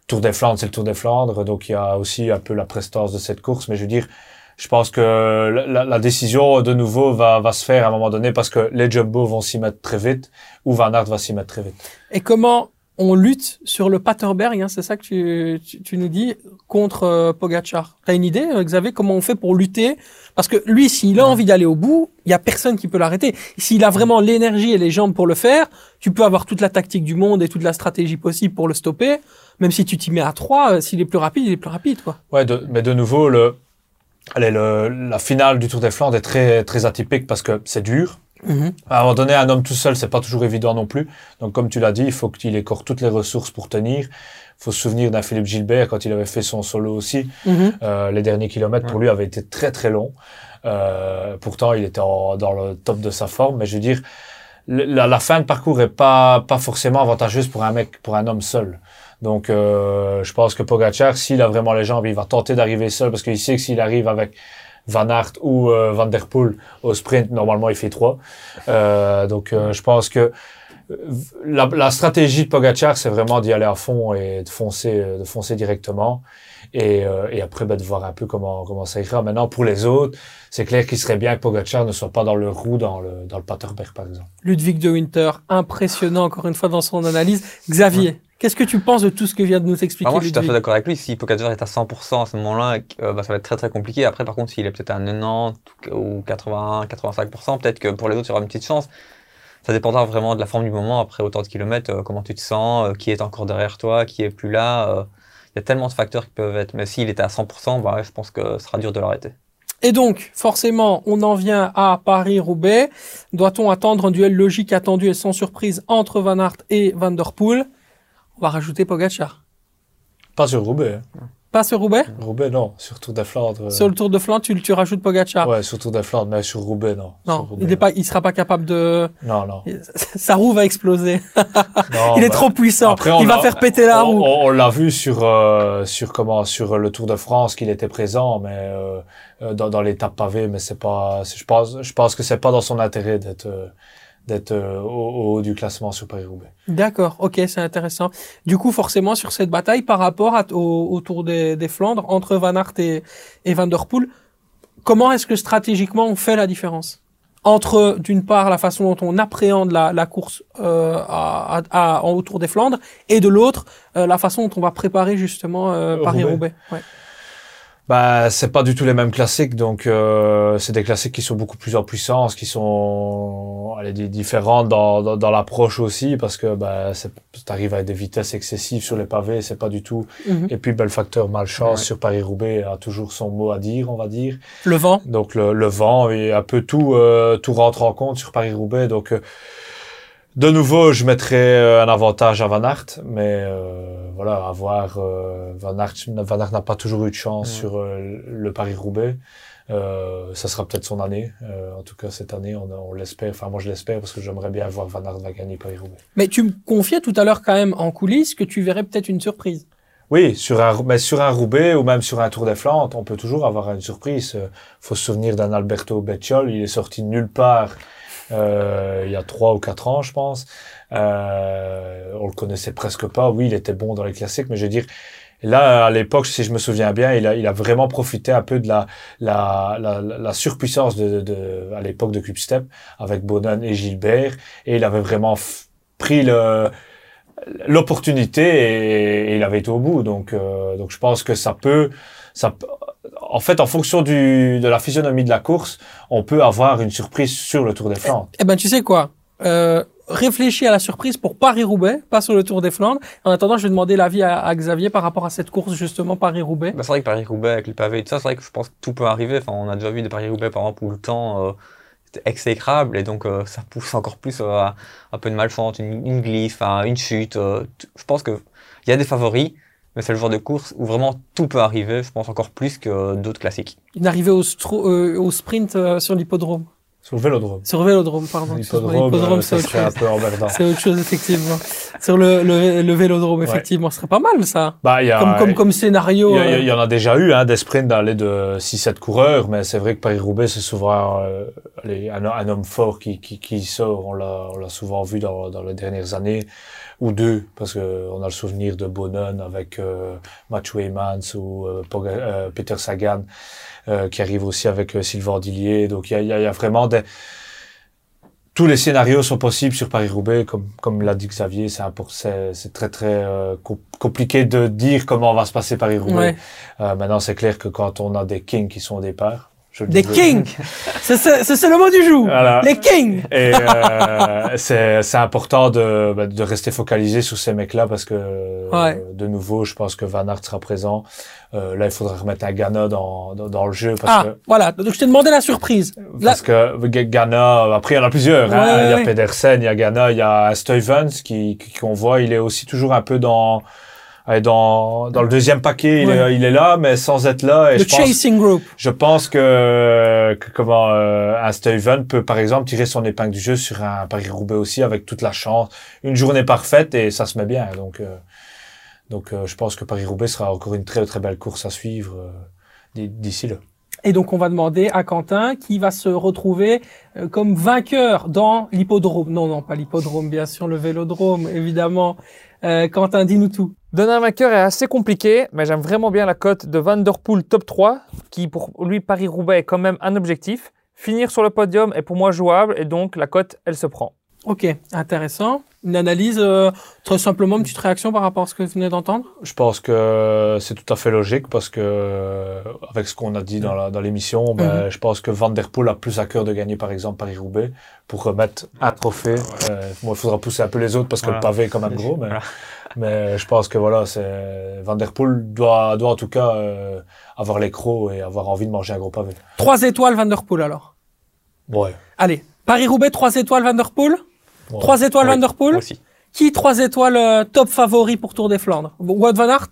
Tour des Flandres, c'est le Tour des Flandres, donc il y a aussi un peu la prestance de cette course. Mais je veux dire, je pense que la décision de nouveau va, va se faire à un moment donné parce que les Jumbo vont s'y mettre très vite ou Van Aert va s'y mettre très vite. Et comment on lutte sur le Paterberg, hein, c'est ça que tu, tu, tu nous dis, contre euh, Pogacar. T'as une idée, euh, Xavier, comment on fait pour lutter? Parce que lui, s'il a envie d'aller au bout, il y a personne qui peut l'arrêter. S'il a vraiment l'énergie et les jambes pour le faire, tu peux avoir toute la tactique du monde et toute la stratégie possible pour le stopper. Même si tu t'y mets à trois, euh, s'il est plus rapide, il est plus rapide, quoi. Ouais, de- mais de nouveau, le, allez, le, la finale du Tour des Flandres est très, très atypique parce que c'est dur. À un moment donné, un homme tout seul, c'est pas toujours évident non plus. Donc, comme tu l'as dit, il faut qu'il ait toutes les ressources pour tenir. Il faut se souvenir d'un Philippe Gilbert quand il avait fait son solo aussi. Mhm. Euh, les derniers kilomètres pour lui avaient été très très longs. Euh, pourtant, il était en- dans le top de sa forme. Mais je veux dire, la fin de parcours est pas pas forcément avantageuse pour un mec, pour un homme seul. Donc, euh, je pense que Pogacar, s'il a vraiment les jambes, il va tenter d'arriver seul parce qu'il sait que s'il arrive avec Van Aert ou euh, Van Der Poel au sprint, normalement, il fait trois. Euh, donc, euh, je pense que euh, la, la stratégie de Pogacar, c'est vraiment d'y aller à fond et de foncer, euh, de foncer directement. Et, euh, et après, bah, de voir un peu comment, comment ça ira. Maintenant, pour les autres, c'est clair qu'il serait bien que Pogacar ne soit pas dans le roue dans le, dans le Paterberg, par exemple. Ludwig de Winter, impressionnant encore une fois dans son analyse. Xavier, qu'est-ce que tu penses de tout ce que vient de nous expliquer Bah, moi, je suis tout à fait d'accord avec lui. Si Pogacar est à 100% à ce moment-là, euh, bah, ça va être très très compliqué. Après, par contre, s'il est peut-être à 90 ou 80, 85%, peut-être que pour les autres, il y aura une petite chance. Ça dépendra vraiment de la forme du moment. Après autant de kilomètres, euh, comment tu te sens, euh, qui est encore derrière toi, qui est plus là. Il y a tellement de facteurs qui peuvent être. Mais s'il était à 100%, bah, je pense que ce sera dur de l'arrêter. Et donc, forcément, on en vient à Paris-Roubaix. Doit-on attendre un duel logique attendu et sans surprise entre Van Aert et Van Der Poel? On va rajouter Pogacar. Pas sur Roubaix. hein. Pas sur Roubaix? Roubaix, non. Sur Tour de Flandre. euh, Sur le Tour de Flandre, tu, tu rajoutes Pogacar. Ouais, sur Tour de Flandre, mais sur Roubaix, non. Non, Roubaix, il est pas, il sera pas capable de. Non, non. Sa roue va exploser. Non, il est bah, trop puissant. après, il va faire péter la on, roue. on- on l'a vu sur euh, sur comment sur le Tour de France qu'il était présent, mais euh, euh, dans, dans l'étape pavée, mais c'est pas. Je pense je pense que c'est pas dans son intérêt d'être euh, d'être euh, au, au haut du classement sur Paris Roubaix. D'accord, ok, c'est intéressant. Du coup, forcément, sur cette bataille par rapport à- au, au Tour des, des Flandres entre Van Aert et, et Van Der Poel, comment est-ce que stratégiquement on fait la différence entre, d'une part, la façon dont on appréhende la, la course euh, à, à, au Tour des Flandres, et de l'autre, euh, la façon dont on va préparer justement euh, Roubaix. Paris-Roubaix. Ouais. Bah, c'est pas du tout les mêmes classiques, donc euh, c'est des classiques qui sont beaucoup plus en puissance, qui sont allez, di- différentes dans, dans, dans l'approche aussi, parce que bah, t'arrives avec des vitesses excessives sur les pavés, c'est pas du tout. Mhm. Et puis bah, le facteur malchance Ouais. sur Paris-Roubaix a toujours son mot à dire, on va dire. Le vent. Donc le, le vent et un peu tout, euh, tout rentre en compte sur Paris-Roubaix. Donc euh, de nouveau, je mettrais euh, un avantage à Van Aert, mais euh, voilà, à voir. euh, Van Aert, Van Aert n'a pas toujours eu de chance Ouais. sur euh, le Paris-Roubaix. Euh, ça sera peut-être son année. Euh, en tout cas, cette année, on, on l'espère. Enfin, moi, je l'espère parce que j'aimerais bien voir Van Aert va gagner Paris-Roubaix. Mais tu me confiais tout à l'heure quand même en coulisses que tu verrais peut-être une surprise. Oui, sur un, mais sur un Roubaix ou même sur un Tour des Flandres, on peut toujours avoir une surprise. Euh, faut se souvenir d'un Alberto Becciol, il est sorti de nulle part euh, il y a trois ou quatre ans, je pense. Euh, on le connaissait presque pas. Oui, il était bon dans les classiques, mais je veux dire, là, à l'époque, si je me souviens bien, il a, vraiment profité un peu de la, surpuissance à l'époque de Quickstep avec Bonan et Gilbert, et il avait vraiment pris l'opportunité et, il avait été au bout. Donc, euh, je pense que ça, peut- en fait, en fonction du, de la physionomie de la course, on peut avoir une surprise sur le Tour des Flandres. Eh ben, tu sais quoi euh, Réfléchis à la surprise pour Paris-Roubaix, pas sur le Tour des Flandres. En attendant, je vais demander l'avis à, à Xavier par rapport à cette course, justement, Paris-Roubaix. Bah, c'est vrai que Paris-Roubaix avec les pavés et tout ça, c'est vrai que je pense que tout peut arriver. Enfin, on a déjà vu des Paris-Roubaix par exemple où le temps euh, était exécrable et donc euh, ça pousse encore plus euh, à un peu de malchance, une, une glisse, une chute. euh, je pense que il y a des favoris, mais c'est le genre de course où vraiment tout peut arriver. Je pense encore plus que d'autres classiques. Une arrivée au, euh, au sprint euh, sur l'hippodrome. Sur le vélodrome. Sur le vélodrome, pardon. L'hippodrome, euh, c'est ça autre serait un chose. C'est autre chose, effectivement. sur le, le, le vélodrome, Ouais. effectivement. Ce serait pas mal, ça. Bah, il y a, Comme, comme, comme scénario. il y, en a déjà eu, hein, des sprints d'aller de 6-7 coureurs, mais c'est vrai que Paris-Roubaix, c'est souvent euh, un, un homme fort qui, qui, qui sort. On l'a, on l'a souvent vu dans, dans les dernières années, ou deux, parce que on a le souvenir de Bonnen avec euh, Matthew Heymans ou euh, euh, Peter Sagan, euh, qui arrive aussi avec euh, Sylvain Dillier. Donc il y y y a vraiment des... Tous les scénarios sont possibles sur Paris-Roubaix, comme, comme l'a dit Xavier, c'est impor- c'est c'est très très euh, com- compliqué de dire comment va se passer Paris-Roubaix. ouais. Euh, maintenant, c'est clair que quand on a des kings qui sont au départ, je le Des disais- kings C'est le mot du jour Voilà. Les kings Et euh, c'est c'est important de, bah, de rester focalisé sur ces mecs-là parce que Ouais. euh, de nouveau, je pense que Van Aert sera présent. Euh, là, il faudra remettre un Ghana dans, dans, dans le jeu parce Ah, que voilà. Donc, je t'ai demandé la surprise. Parce que Ghana, après il y en a plusieurs. hein. Ouais, il y a. Pedersen, il y a Ghana, il y a Stuyvens qui qui- qu'on voit, il est aussi toujours un peu dans dans dans le deuxième paquet, il, est, il est là, mais sans être là. Et le je pense, chasing group. je pense que, que comment euh, un Stuyven peut par exemple tirer son épingle du jeu sur un Paris Roubaix aussi avec toute la chance, une journée parfaite et ça se met bien. Donc euh, donc euh, je pense que Paris Roubaix sera encore une très très belle course à suivre euh, d'ici là. Et donc, on va demander à Quentin qui va se retrouver euh, comme vainqueur dans l'hippodrome. Non, non, pas l'hippodrome, bien sûr, le vélodrome, évidemment. Euh, Quentin, dis-nous tout. Donner un vainqueur est assez compliqué, mais j'aime vraiment bien la cote de Van Der Poel top 3, qui pour lui Paris-Roubaix est quand même un objectif. Finir sur le podium est pour moi jouable et donc la cote, elle se prend. Ok, intéressant. Une analyse, euh, très simplement, une petite réaction par rapport à ce que vous venez d'entendre? Je pense que c'est tout à fait logique parce que, euh, avec ce qu'on a dit dans la- dans l'émission, ben, je pense que Van Der Poel a plus à cœur de gagner, par exemple, Paris-Roubaix pour remettre un trophée. Euh, bon, il faudra pousser un peu les autres parce que le pavé est quand même gros, mais, Voilà. mais je pense que voilà, c'est, Van Der Poel doit, doit en tout cas, euh, avoir les crocs et avoir envie de manger un gros pavé. Trois étoiles Van Der Poel alors? Ouais. Allez, Paris-Roubaix, trois étoiles Van Der Poel? Trois étoiles Oui, Van Der Poel Moi aussi. Qui trois étoiles euh, top favori pour Tour des Flandres? Wout Van Aert?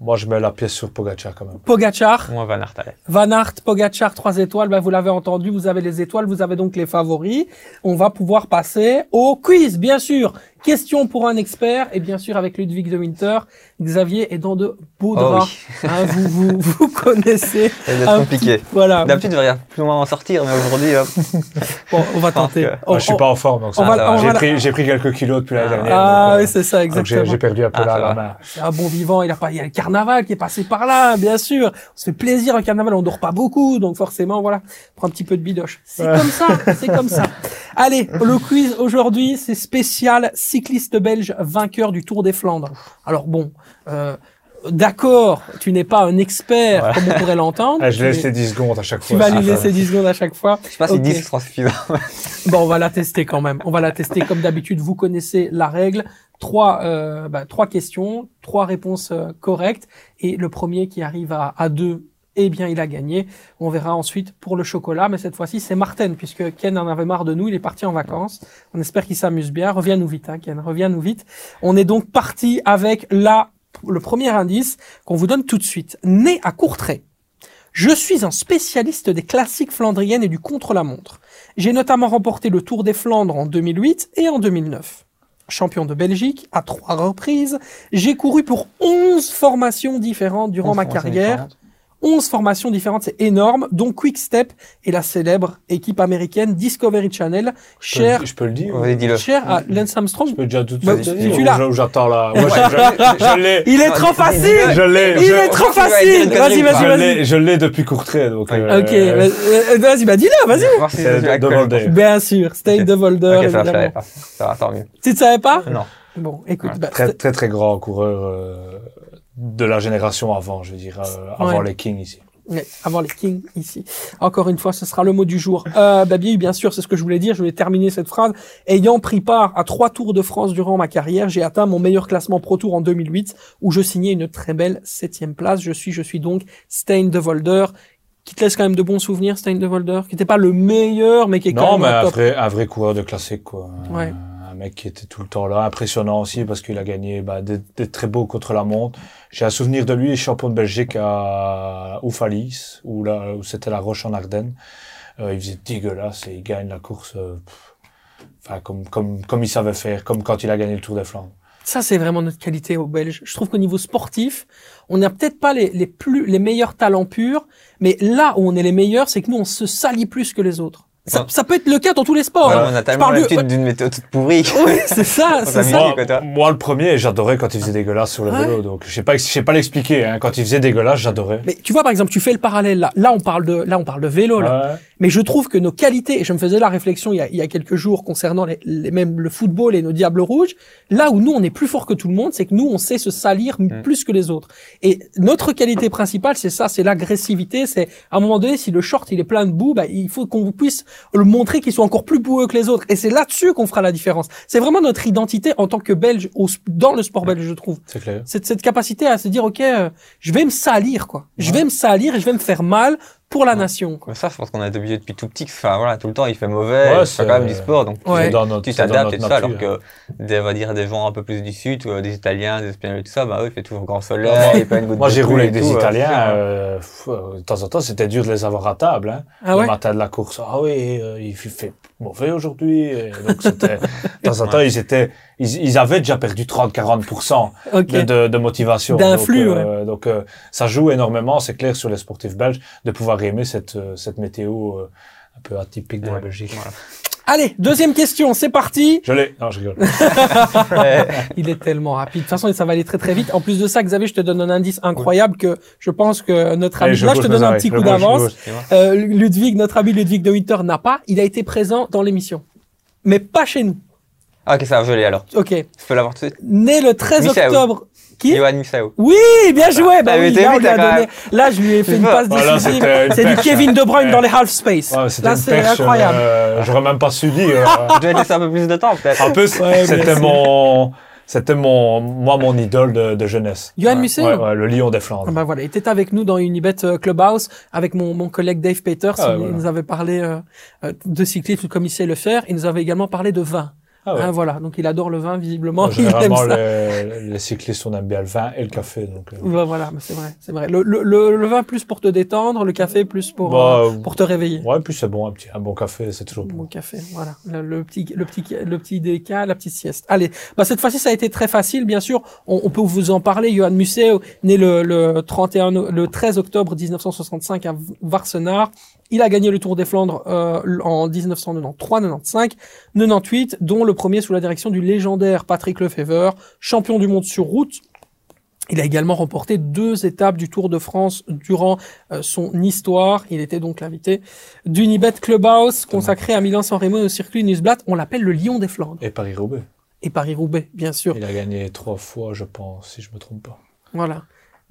Moi, je mets la pièce sur Pogacar quand même. Pogacar Moi, Van Aert, allez. Van Aert, Pogacar, trois étoiles. Ben, vous l'avez entendu, vous avez les étoiles, vous avez donc les favoris. On va pouvoir passer au quiz, bien sûr. Question pour un expert et bien sûr avec Ludwig de Winter, Xavier est dans de beaux Oh draps. oui. Hein, vous, vous, vous connaissez. Ça va être compliqué. petit- Voilà. D'habitude, je devrais plus ou moins en sortir, mais aujourd'hui, hop. Bon, on va tenter. que- Ah, je suis pas en forme, donc va. va- J'ai va- pris, j'ai pris quelques kilos depuis l'année Ah. dernière. Ah donc, euh, oui, c'est ça, exactement. j'ai perdu un peu Ah, la, ça la va. main. C'est un bon vivant. Il a pas, il y a le carnaval qui est passé par là, bien sûr. On se fait plaisir au carnaval. On dort pas beaucoup, donc forcément, voilà, on prend un petit peu de bidoche. C'est Ouais. comme ça, c'est comme ça. Allez, le quiz aujourd'hui, c'est spécial cycliste belge vainqueur du Tour des Flandres. Alors bon, euh, d'accord, tu n'es pas un expert Ouais. comme on pourrait l'entendre. Ah, je Tu- laisse les 10 secondes à chaque tu fois. vas ça lui laisser 10 secondes à chaque fois. Je sais pas si Ok. 10 sera suffisant. Bon, on va la tester quand même. On va la tester comme d'habitude. Vous connaissez la règle. Trois, euh, bah, trois questions, trois réponses euh, correctes. Et le premier qui arrive à, à deux, eh bien, il a gagné. On verra ensuite pour le chocolat. Mais cette fois-ci, c'est Martin, puisque Ken en avait marre de nous. Il est parti en vacances. On espère qu'il s'amuse bien. Reviens-nous vite, hein, Ken. Reviens-nous vite. On est donc parti avec la, le premier indice qu'on vous donne tout de suite. Né à Courtrai. Je suis un spécialiste des classiques flandriennes et du contre-la-montre. J'ai notamment remporté le Tour des Flandres en 2008 et en 2009. Champion de Belgique à trois reprises, j'ai couru pour 11 formations différentes durant ma carrière. 11 formations différentes, c'est énorme, dont Quick Step et la célèbre équipe américaine Discovery Channel, Je le- je peux le dire. Oui, dis-le. cher à Lance Armstrong. Je peux déjà tout de Bah, suite tu dire, l'as. j'attends là. Moi, je, je- je l'ai. Il est trop dis- facile. Je l'ai. Il je- est trop dire facile Vas-y, vas-y, Je vas-y l'ai, je l'ai depuis Courtrai, donc. euh, Ok, euh, vas-y, bah dis-le, vas-y C'est. Bien sûr, State de Volder, Ok, ça, je savais évidemment. pas. Ça va, tant mieux. Tu ne savais pas? Non. Bon, écoute, bah, Très, très, très grand coureur euh, de la génération avant, je veux dire, euh, avant Ouais. les Kings ici. Ouais, avant les Kings ici. Encore une fois, ce sera le mot du jour. Euh, Babi, bien sûr, c'est ce que je voulais dire. Je voulais terminer cette phrase. Ayant pris part à trois Tours de France durant ma carrière, j'ai atteint mon meilleur classement Pro Tour en 2008, où je signais une très belle septième place. Je suis, je suis donc Stein de Volder, qui te laisse quand même de bons souvenirs, Stein de Volder, qui n'était pas le meilleur, mais qui est Non, quand mais même un un top. vrai, un vrai coureur de classique, quoi. Ouais. Mec qui était tout le temps là, impressionnant aussi parce qu'il a gagné bah, des, très beaux contre la montre. J'ai un souvenir de lui, champion de Belgique à Oufalis, où où c'était la Roche en Ardennes. Euh, il faisait dégueulasse et il gagne la course, euh, comme comme comme il savait faire, comme quand il a gagné le Tour des Flandres. Ça, c'est vraiment notre qualité aux Belges. Je trouve qu'au niveau sportif, on n'a peut-être pas les, les plus, les meilleurs talents purs, mais là où on est les meilleurs, c'est que nous, on se salit plus que les autres. Ça, ça peut être le cas dans tous les sports. Ouais, hein. on a tellement l'habitude d'une météo toute pourrie. Oui, c'est ça, c'est ça. Moi, le premier, j'adorais quand il faisait dégueulasse sur le Ouais. vélo. Donc, je sais pas, je sais pas l'expliquer. Hein. Quand il faisait dégueulasse, j'adorais. Mais tu vois, par exemple, tu fais le parallèle là. Là, on parle de, là, on parle de vélo, là. Ouais. Mais je trouve que nos qualités, et je me faisais la réflexion il y a, il y a quelques jours concernant les, les- même le football et nos Diables Rouges, là où nous on est plus fort que tout le monde, c'est que nous on sait se salir Mm. plus que les autres. Et notre qualité principale, c'est ça, c'est l'agressivité. C'est à un moment donné, si le short il est plein de boue, bah, il faut qu'on puisse le montrer qu'il soit encore plus boueux que les autres. Et c'est là-dessus qu'on fera la différence. C'est vraiment notre identité en tant que Belge au, dans le sport belge, je trouve C'est clair. cette, cette capacité à se dire ok euh, je vais me salir quoi je vais me salir et je vais me faire mal pour la Ouais. nation quoi Mais ça, je pense qu'on a été obligé depuis tout petit. Enfin, voilà, tout le temps, il fait mauvais. Ouais, c'est- quand même du sport. Donc, Ouais. Tu t'adaptes et tout ça. Alors que, des, on va dire, des gens un peu plus du sud, euh, des Italiens, des Espagnols et tout ça, bah, eux, il fait toujours grand soleil, pas une goutte Moi, j'ai roulé avec des tout, euh, Italiens. euh, pff, euh, de temps en temps, c'était dur de les avoir à table. Hein, ah le ouais? matin de la course. Ah oui, euh, il fait mauvais aujourd'hui. Donc, c'était, de temps en temps, ils étaient, ils, ils avaient déjà perdu 30-40% ok de, de, de motivation. D'influx, Donc, euh, donc euh, ça joue énormément, c'est clair, sur les sportifs belges, de pouvoir aimer cette, euh, cette météo euh, un peu atypique de la Ouais, Belgique. voilà. Allez deuxième question c'est parti Je l'ai. Non, je rigole. Ouais. il est tellement rapide de toute façon ça va aller très très vite en plus de ça Xavier je te donne un indice incroyable que je pense que notre ami Allez, là je te donne un petit je coup je d'avance Euh, Ludwig notre ami Ludwig de Winter n'a pas il a été présent dans l'émission mais pas chez nous Ah, ok, ça va, je l'ai alors. Ok. Je peux l'avoir tout de suite? Né le 13 Michel. octobre. Qui Johan Musaou. Oui, bien joué. Bah Ah, mais oui, là, on lui a donné- là, je lui ai fait une passe Voilà, décisive. C'est du Kevin De Bruyne dans les half space. Ouais, là, c'est incroyable. euh, J'aurais même pas su dire. euh. Je devais laisser un peu plus de temps, peut-être. En plus, Ouais, c'était mon, c'était mon, moi, mon idole de, de jeunesse. Johan Ouais, ouais, ouais, le lion des Flandres. Ah bah voilà, il était avec nous dans Unibet euh, Clubhouse avec mon, mon collègue Dave Peters. Ah il voilà. nous avait parlé euh, euh, de cyclisme comme il sait le faire. Il nous avait également parlé de vin. Ah ouais. Hein, voilà, donc il adore le vin visiblement. Aime Généralement, ça. les, les cyclistes, on aime bien le vin et le café. Donc, euh. Bah, voilà, bah, c'est vrai, c'est vrai. Le, le, le, le vin plus pour te détendre, le café plus pour Bah, euh, pour te réveiller. Ouais, puis c'est bon, un petit, un bon café, c'est toujours bon. Bon café, voilà. Le, le petit, le petit, le petit déca, la petite sieste. Allez, bah cette fois-ci ça a été très facile, bien sûr. On, on peut vous en parler. Johan Museeuw, né le, le 31, o- le 13 octobre 1965 à Varsenard. Il a gagné le Tour des Flandres euh, en 1993, 95, 98, dont le premier sous la direction du légendaire Patrick Lefevre, champion du monde sur route. Il a également remporté deux étapes du Tour de France durant euh, son histoire. Il était donc l'invité d'Unibet Clubhouse, consacré à Milan-San Remo et au circuit Newsblatt. On l'appelle le lion des Flandres. Et Paris-Roubaix. Et Paris-Roubaix, bien sûr. Il a gagné trois fois, je pense, si je me trompe pas. Voilà.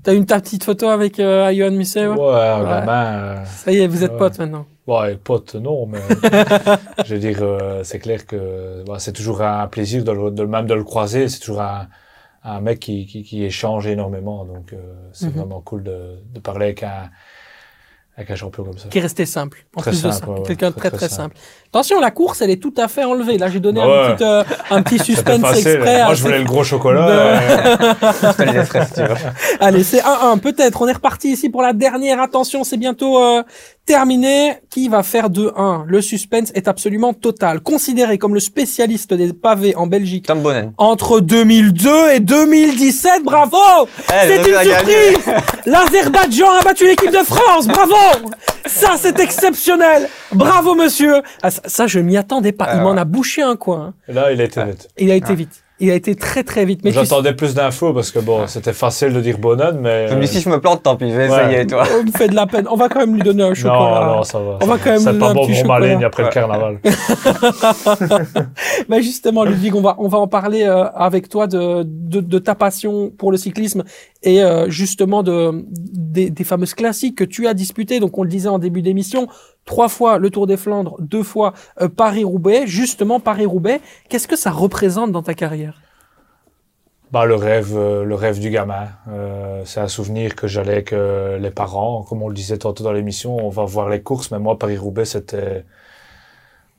T'as une ta petite photo avec euh, Johan Museeuw Ouais, Ouais. euh, Ça y est, vous êtes Ouais. potes maintenant. Ouais, pote, non, mais je veux dire, euh, c'est clair que bah, c'est toujours un plaisir de, le, de même de le croiser. C'est toujours un, un mec qui, qui, qui échange énormément, donc euh, c'est Mhm. vraiment cool de, de parler avec un, avec un champion comme ça. Qui est resté simple. En Très plus de simple, ça. ouais, ouais. Quelqu'un de très Très, très, très simple. Attention, la course, elle est tout à fait enlevée. Là, j'ai donné un, petit, euh, un petit suspense facile. exprès. Moi, je voulais le gros chocolat. De-. Allez, c'est 1-1. Peut-être. On est reparti ici pour la dernière. Attention, c'est bientôt euh, terminé. Qui va faire 2-1 Le suspense est absolument total. Considéré comme le spécialiste des pavés en Belgique Tom Bonnen. entre 2002 et 2017. Bravo Eh, C'est une surprise L'Azerbaïdjan a battu l'équipe de France Bravo Ça, c'est exceptionnel Bravo, monsieur ah, ça, ça, je m'y attendais pas. Il Ah m'en a bouché un coin. hein. Là, il a été vite. Il a été Ah. vite. Il a été très, très vite. Mais tu J'attendais plus d'infos parce que bon, c'était facile de dire Bonan, mais. Je me dis, si je me plante, tant pis, je vais Ouais. essayer, toi. on me fait de la peine. On va quand même lui donner un non, chocolat. non, ça va. On va quand même C'est lui pas donner un bon petit pour ma chocolat. ligne après Ouais. le carnaval. Bah justement, Ludwig, on va on va en parler euh, avec toi de, de de ta passion pour le cyclisme et euh, justement de des, des fameuses classiques que tu as disputées. Donc on le disait en début d'émission, trois fois le Tour des Flandres, deux fois euh, Paris-Roubaix. Justement Paris-Roubaix, qu'est-ce que ça représente dans ta carrière? Bah, le rêve, euh, le rêve du gamin. Euh, c'est un souvenir que j'allais avec euh, les parents, comme on le disait tantôt dans l'émission, on va voir les courses, mais moi, Paris-Roubaix, c'était,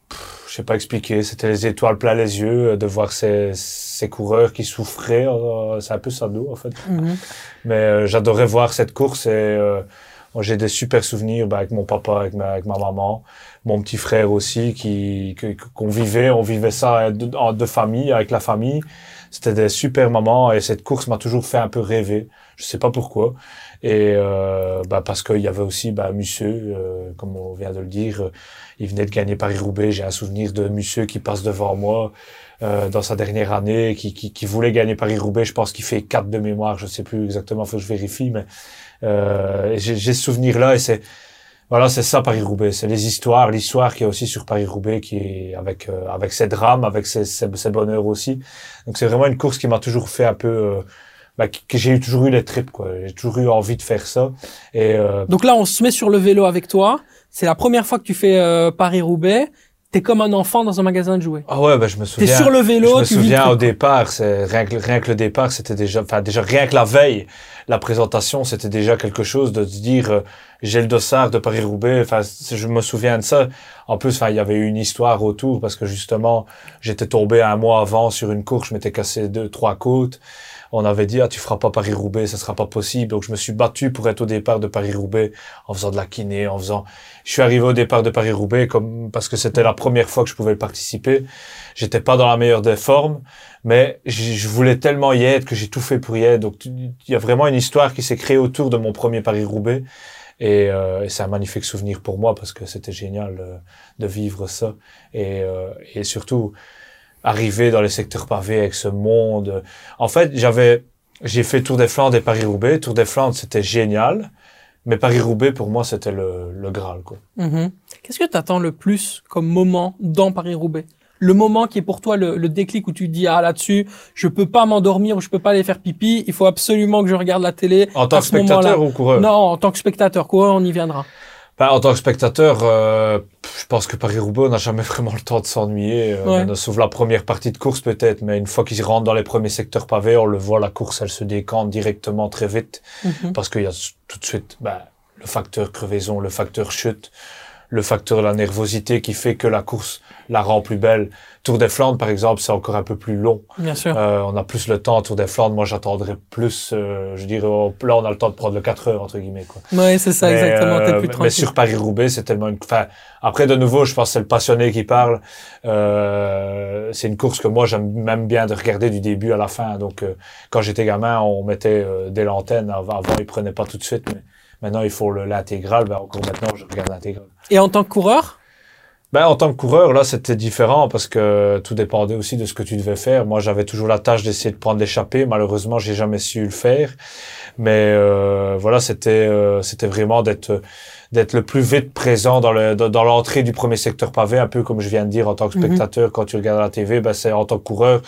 Pff, je sais pas expliquer, c'était les étoiles plein les yeux, de voir ces, ces coureurs qui souffraient, c'est un peu sado, en fait. Mais euh, j'adorais voir cette course et j'ai des super souvenirs bah, avec mon papa, avec ma, maman, mon petit frère aussi, qui qu'on vivait, on vivait ça de- en deux familles, avec la famille. C'était des super moments et cette course m'a toujours fait un peu rêver. Je sais pas pourquoi. Et euh, bah, parce qu'il y avait aussi bah, Musseux, euh, comme on vient de le dire, il venait de gagner Paris-Roubaix. J'ai un souvenir de Musseux qui passe devant moi euh, dans sa dernière année, qui, qui, qui voulait gagner Paris-Roubaix. Je pense qu'il fait 4 de mémoire, je sais plus exactement, faut que je vérifie, mais euh, j'ai ce souvenir-là et c'est voilà, c'est ça Paris-Roubaix, c'est les histoires, l'histoire qu'il y a aussi sur Paris-Roubaix qui est avec euh, avec ses drames, avec ses, ses, ses bonheurs aussi. Donc c'est vraiment une course qui m'a toujours fait un peu euh, bah, que j'ai toujours eu les tripes quoi. J'ai toujours eu envie de faire ça et euh, Donc là, on se met sur le vélo avec toi. C'est la première fois que tu fais euh, Paris-Roubaix. T'es comme un enfant dans un magasin de jouets. ah ouais, bah, je me T'es souviens. sur le vélo, je me tu souviens au départ, c'est rien que, rien que le départ, c'était déjà, enfin déjà rien que la veille, la présentation, c'était déjà quelque chose de se dire, euh, j'ai le dossard de Paris Roubaix. Enfin, je me souviens de ça. En plus, enfin, il y avait eu une histoire autour parce que justement, j'étais tombé un mois avant sur une course, je m'étais cassé deux, trois côtes. On avait dit, ah, tu feras pas Paris-Roubaix, ça sera pas possible. Donc, je me suis battu pour être au départ de Paris-Roubaix en faisant de la kiné, en faisant, je suis arrivé au départ de Paris-Roubaix comme, parce que c'était la première fois que je pouvais participer. J'étais pas dans la meilleure des formes, mais je voulais tellement y être que j'ai tout fait pour y être. Donc, il y a vraiment une histoire qui s'est créée autour de mon premier Paris-Roubaix. Et, euh, et c'est un magnifique souvenir pour moi parce que c'était génial euh, de vivre ça. Et, euh, et surtout, arriver dans les secteurs pavés avec ce monde. En fait, j'avais, j'ai fait Tour des Flandres et Paris-Roubaix. Tour des Flandres, c'était génial. Mais Paris-Roubaix, pour moi, c'était le, le Graal, quoi. Mhm. Qu'est-ce que tu attends le plus comme moment dans Paris-Roubaix? Le moment qui est pour toi le, le déclic où tu te dis ah là-dessus, je peux pas m'endormir ou je peux pas aller faire pipi, il faut absolument que je regarde la télé. En tant que spectateur ou coureur? Non, en tant que spectateur, coureur, on y viendra. Ben, en tant que spectateur, euh, je pense que Paris-Roubaix, on n'a jamais vraiment le temps de s'ennuyer. Euh, Ouais. maintenant, sauf la première partie de course peut-être, mais une fois qu'ils rentrent dans les premiers secteurs pavés, on le voit, la course, elle se décante directement très vite. Mhm. parce qu'il y a tout de suite ben, le facteur crevaison, le facteur chute, le facteur de la nervosité qui fait que la course la rend plus belle. Tour des Flandres, par exemple, c'est encore un peu plus long. Bien sûr. Euh, on a plus le temps. Tour des Flandres, moi, j'attendrais plus. euh, je dirais, oh, là, on a le temps de prendre le 4 heures entre guillemets. Quoi. Ouais, c'est ça Mais, exactement. T'es euh, mais sur Paris-Roubaix, c'est tellement une... Enfin, après, de nouveau, je pense que c'est le passionné qui parle. Euh, c'est une course que moi, j'aime même bien de regarder du début à la fin. Donc, euh, quand j'étais gamin, on mettait des lanternes. Avant, avant, ils prenaient pas tout de suite. Mais maintenant, il faut le- l'intégrale. Ben, encore maintenant, je regarde l'intégrale. Et en tant que coureur, Ben, en tant que coureur, là, c'était différent parce que tout dépendait aussi de ce que tu devais faire. Moi, j'avais toujours la tâche d'essayer de prendre l'échappée. Malheureusement, j'ai jamais su le faire. Mais euh, voilà, c'était euh, c'était vraiment d'être d'être le plus vite présent dans le dans, l'entrée du premier secteur pavé, un peu comme je viens de dire en tant que Mhm. spectateur quand tu regardes la TV. Ben, c'est en tant que coureur,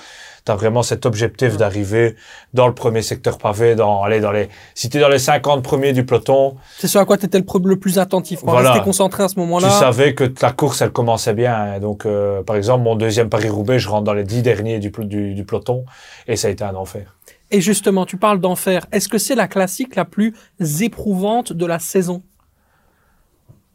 as vraiment cet objectif d'arriver dans le premier secteur pavé, dans aller dans les si tu es dans les 50 premiers du peloton, c'est ce à quoi tu étais le, le plus attentif. Quoi. Voilà. Rester concentré à ce tu moment-là. savais que la course, elle commençait bien. hein. Donc, euh, par exemple, mon deuxième Paris-Roubaix, je rentre dans les dix derniers du, du, du peloton et ça a été un enfer. Et justement, tu parles d'enfer. Est-ce que c'est la classique la plus éprouvante de la saison?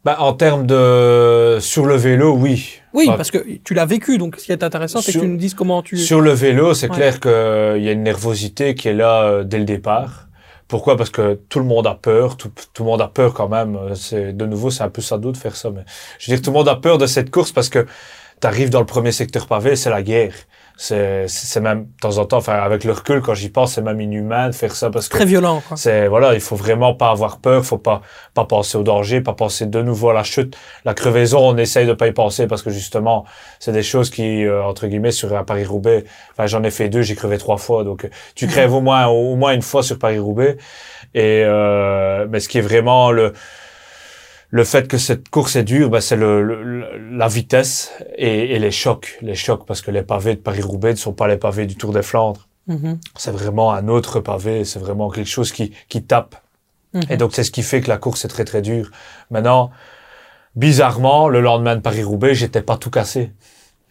Ben, en termes de... Sur le vélo, oui. Oui, Enfin, parce que tu l'as vécu, donc ce qui est intéressant, c'est que tu nous dises comment tu... Sur le vélo, c'est Ouais. clair qu'il y a une nervosité qui est là euh, dès le départ. Pourquoi? Parce que tout le monde a peur, tout, tout le monde a peur quand même. Euh, C'est De nouveau, c'est un peu sado de faire ça, mais je veux dire, tout le monde a peur de cette course parce que tu arrives dans le premier secteur pavé, c'est la guerre. C'est c'est même, de temps en temps, enfin, avec le recul, quand j'y pense, c'est même inhumain de faire ça parce que Très violent, c'est voilà, il faut vraiment pas avoir peur, faut pas pas penser au danger, pas penser de nouveau à la chute, la crevaison, on essaye de pas y penser parce que justement, c'est des choses qui euh, entre guillemets sur un Paris Roubaix, enfin j'en ai fait deux, j'ai crevé trois fois, donc euh, tu crèves au moins au moins une fois sur Paris Roubaix et euh, mais ce qui est vraiment le le fait que cette course est dure, ben, c'est le, le- la vitesse et, et les chocs, les chocs parce que les pavés de Paris Roubaix ne sont pas les pavés du Tour des Flandres Mhm. c'est vraiment un autre pavé, c'est vraiment quelque chose qui, qui tape. Mhm. Et donc, c'est ce qui fait que la course est très, très dure. Maintenant, bizarrement, le lendemain de Paris-Roubaix, j'étais pas tout cassé.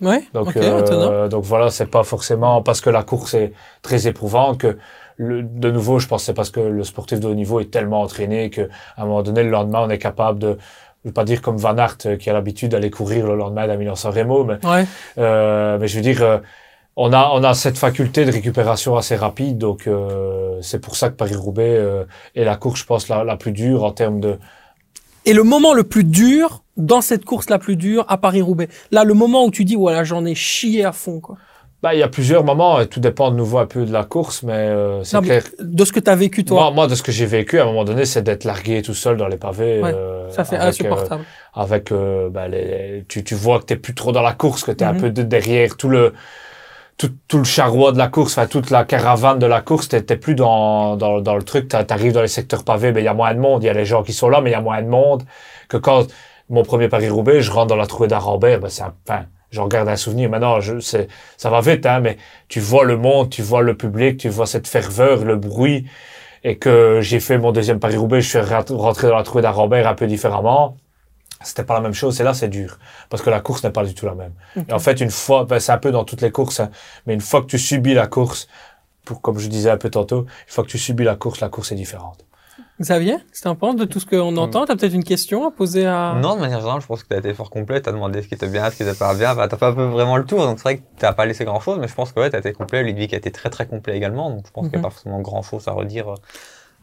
Ouais, Donc, euh, donc voilà, c'est pas forcément parce que la course est très éprouvante que, le, de nouveau, je pense que c'est parce que le sportif de haut niveau est tellement entraîné que, à un moment donné, le lendemain, on est capable de, je veux pas dire comme Van Aert euh, qui a l'habitude d'aller courir le lendemain d'un Milan-San Remo, mais Ouais, euh, mais je veux dire, euh, on a on a cette faculté de récupération assez rapide, donc euh, c'est pour ça que Paris-Roubaix est la course, je pense, la, la plus dure en termes de. Et le moment le plus dur dans cette course la plus dure à Paris-Roubaix. Là, le moment où tu dis, voilà, j'en ai chié à fond, quoi. Bah, il y a plusieurs moments, et tout dépend de nouveau un peu de la course, mais euh, c'est mais clair. De ce que tu as vécu, toi. Moi, moi, de ce que j'ai vécu, à un moment donné, c'est d'être largué tout seul dans les pavés. Ouais, euh, ça, c'est avec, insupportable. euh, avec euh, bah, les, tu, tu vois que t'es plus trop dans la course, que t'es Mhm. un peu de derrière tout le tout, tout le charroi de la course, enfin toute la caravane de la course, t'es plus dans, dans, dans le truc, t'arrives dans les secteurs pavés, mais il y a moins de monde, il y a les gens qui sont là, mais il y a moins de monde que quand mon premier Paris-Roubaix, je rentre dans la trouée d'Arambert, ben c'est un, enfin, j'en garde un souvenir. Maintenant, je, c'est, ça va vite, hein, mais tu vois le monde, tu vois le public, tu vois cette ferveur, le bruit, et que j'ai fait mon deuxième Paris-Roubaix, je suis rentré dans la trouée d'Arambert un peu différemment. C'était pas la même chose, et là c'est dur, parce que la course n'est pas du tout la même. Et en fait, une fois, ben, c'est un peu dans toutes les courses, hein, mais une fois que tu subis la course, pour, comme je disais un peu tantôt, une fois que tu subis la course, la course est différente. Xavier, qu'est-ce que penses de tout ce qu'on Mm. entend T'as peut-être une question à poser à... Non, de manière générale, je pense que tu as été fort complet. Tu as demandé ce qui était bien, ce qui était pas bien. Bah, tu pas vraiment le tour. Donc, c'est vrai que tu pas laissé grand chose. Mais je pense que ouais, tu as été complet. Ludwig a été très très complet également. Donc, je pense qu'il n'y Mhm. a pas forcément grand chose à redire euh,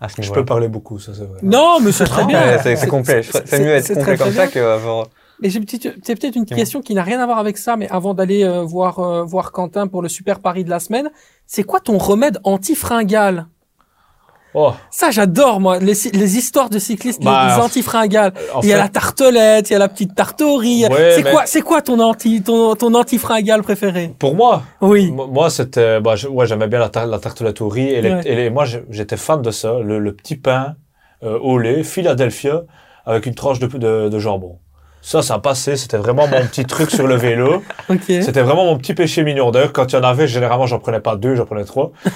à ce Je peux parler beaucoup, ça c'est vrai. Non, mais c'est très Non, bien. mais C'est complet. C'est mieux être c'est complet très, comme très ça que avoir. Et j'ai peut-être une question qui n'a rien à voir avec ça, mais avant d'aller euh, voir euh, voir Quentin pour le super pari de la semaine, c'est quoi ton remède anti-fringale Oh, Ça, j'adore moi les, histoires de cyclistes, les- Bah, les anti-fringales. en Il y a la tartelette, il y a la petite. Ouais, c'est mais- quoi, c'est quoi ton anti, ton, ton anti-fringale préféré Pour moi, Oui. Mo- Moi, c'était, bah, je- ouais, j'aimais bien la, tar- la tartelette au riz et, les, Ouais. et les- moi, j'étais fan de ça, le, le petit pain euh, au lait, Philadelphia, avec une tranche de, de, de jambon. Ça, ça passait. C'était vraiment mon petit truc sur le vélo. Ok. C'était vraiment mon petit péché mignon. D'ailleurs, quand il y en avait, généralement, j'en prenais pas deux, j'en prenais trois.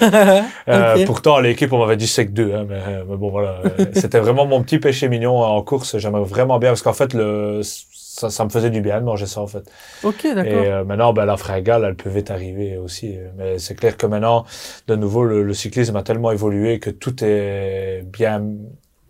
Euh. Pourtant, à l'équipe, on m'avait dit c'est que deux. Hein, mais, mais bon, voilà. Euh, C'était vraiment mon petit péché mignon en course. J'aimais vraiment bien parce qu'en fait, le, ça, ça me faisait du bien de manger ça, en fait. Ok, Et d'accord. euh, maintenant, ben, la fringale, elle peut vite arriver aussi. Mais c'est clair que maintenant, de nouveau, le, le cyclisme a tellement évolué que tout est bien...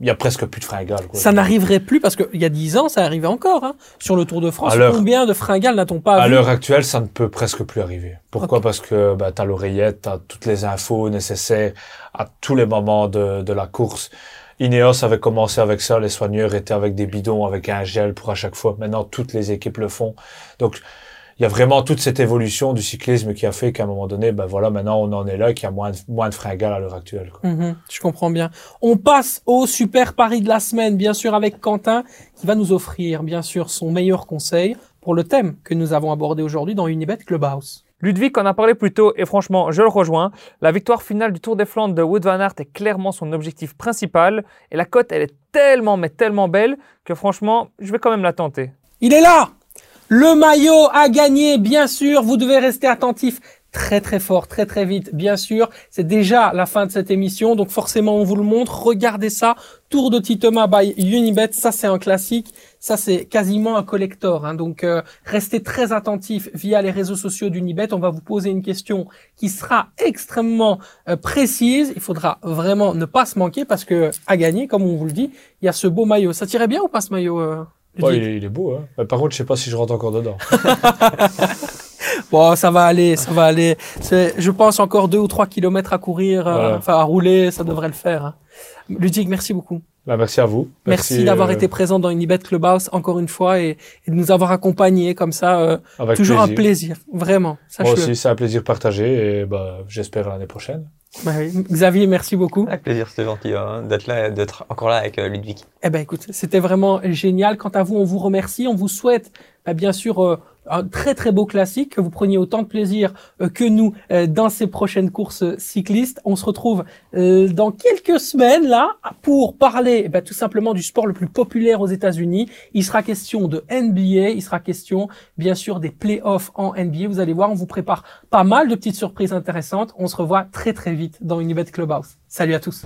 Il y a presque plus de fringales. Quoi. Ça n'arriverait plus parce qu'il y a 10 ans, ça arrivait encore. Hein. Sur le Tour de France, combien de fringales n'a-t-on pas À l'heure actuelle, ça ne peut presque plus arriver. Pourquoi? Parce que bah, tu as l'oreillette, tu as toutes les infos nécessaires à tous les moments de, de la course. Ineos avait commencé avec ça, les soigneurs étaient avec des bidons, avec un gel pour à chaque fois. Maintenant, toutes les équipes le font. Donc, il y a vraiment toute cette évolution du cyclisme qui a fait qu'à un moment donné, ben voilà, maintenant on en est là, qu'il y a moins de, moins de fringales à l'heure actuelle. quoi. Mhm, je comprends bien. On passe au super pari de la semaine, bien sûr, avec Quentin, qui va nous offrir, bien sûr, son meilleur conseil pour le thème que nous avons abordé aujourd'hui dans Unibet Clubhouse. Ludwig en a parlé plus tôt et franchement, je le rejoins. La victoire finale du Tour des Flandres de Wood van Aert est clairement son objectif principal et la cote, elle est tellement, mais tellement belle que franchement, je vais quand même la tenter. Il est là Le maillot a gagné, bien sûr. Vous devez rester attentif très très fort, très très vite, bien sûr. C'est déjà la fin de cette émission, donc forcément on vous le montre. Regardez ça, Tour de Titoma by Unibet, ça c'est un classique, ça c'est quasiment un collector. hein. Donc euh, restez très attentifs via les réseaux sociaux d'Unibet. On va vous poser une question qui sera extrêmement euh, précise. Il faudra vraiment ne pas se manquer parce que à gagner, comme on vous le dit, il y a ce beau maillot. Ça tirait bien ou pas ce maillot euh, Ouais, il, est, il est beau, hein. Mais par contre, je sais pas si je rentre encore dedans. Bon, ça va aller, ça va aller. Je pense encore deux ou trois kilomètres à courir, euh, Voilà. enfin à rouler, ça devrait le faire. hein. Ludwig, merci beaucoup. Ben, merci à vous. Merci, d'avoir euh, été présent dans Unibet Clubhouse encore une fois et, et de nous avoir accompagnés comme ça. euh, avec toujours plaisir. un plaisir, vraiment. Moi aussi, c'est un plaisir partagé et bah, j'espère l'année prochaine. Bah oui. Xavier, merci beaucoup. Avec plaisir, c'était gentil hein, d'être là, et d'être encore là avec euh, Ludwig. Eh ben écoute, c'était vraiment génial. Quant à vous, on vous remercie. On vous souhaite bah, bien sûr euh, un très très beau classique, que vous preniez autant de plaisir euh, que nous euh, dans ces prochaines courses cyclistes. On se retrouve euh, dans quelques semaines là pour parler ben, tout simplement du sport le plus populaire aux États-Unis. Il sera question de NBA, il sera question bien sûr des playoffs en NBA. Vous allez voir, on vous prépare pas mal de petites surprises intéressantes. On se revoit très très vite dans Unibet Clubhouse. Salut à tous.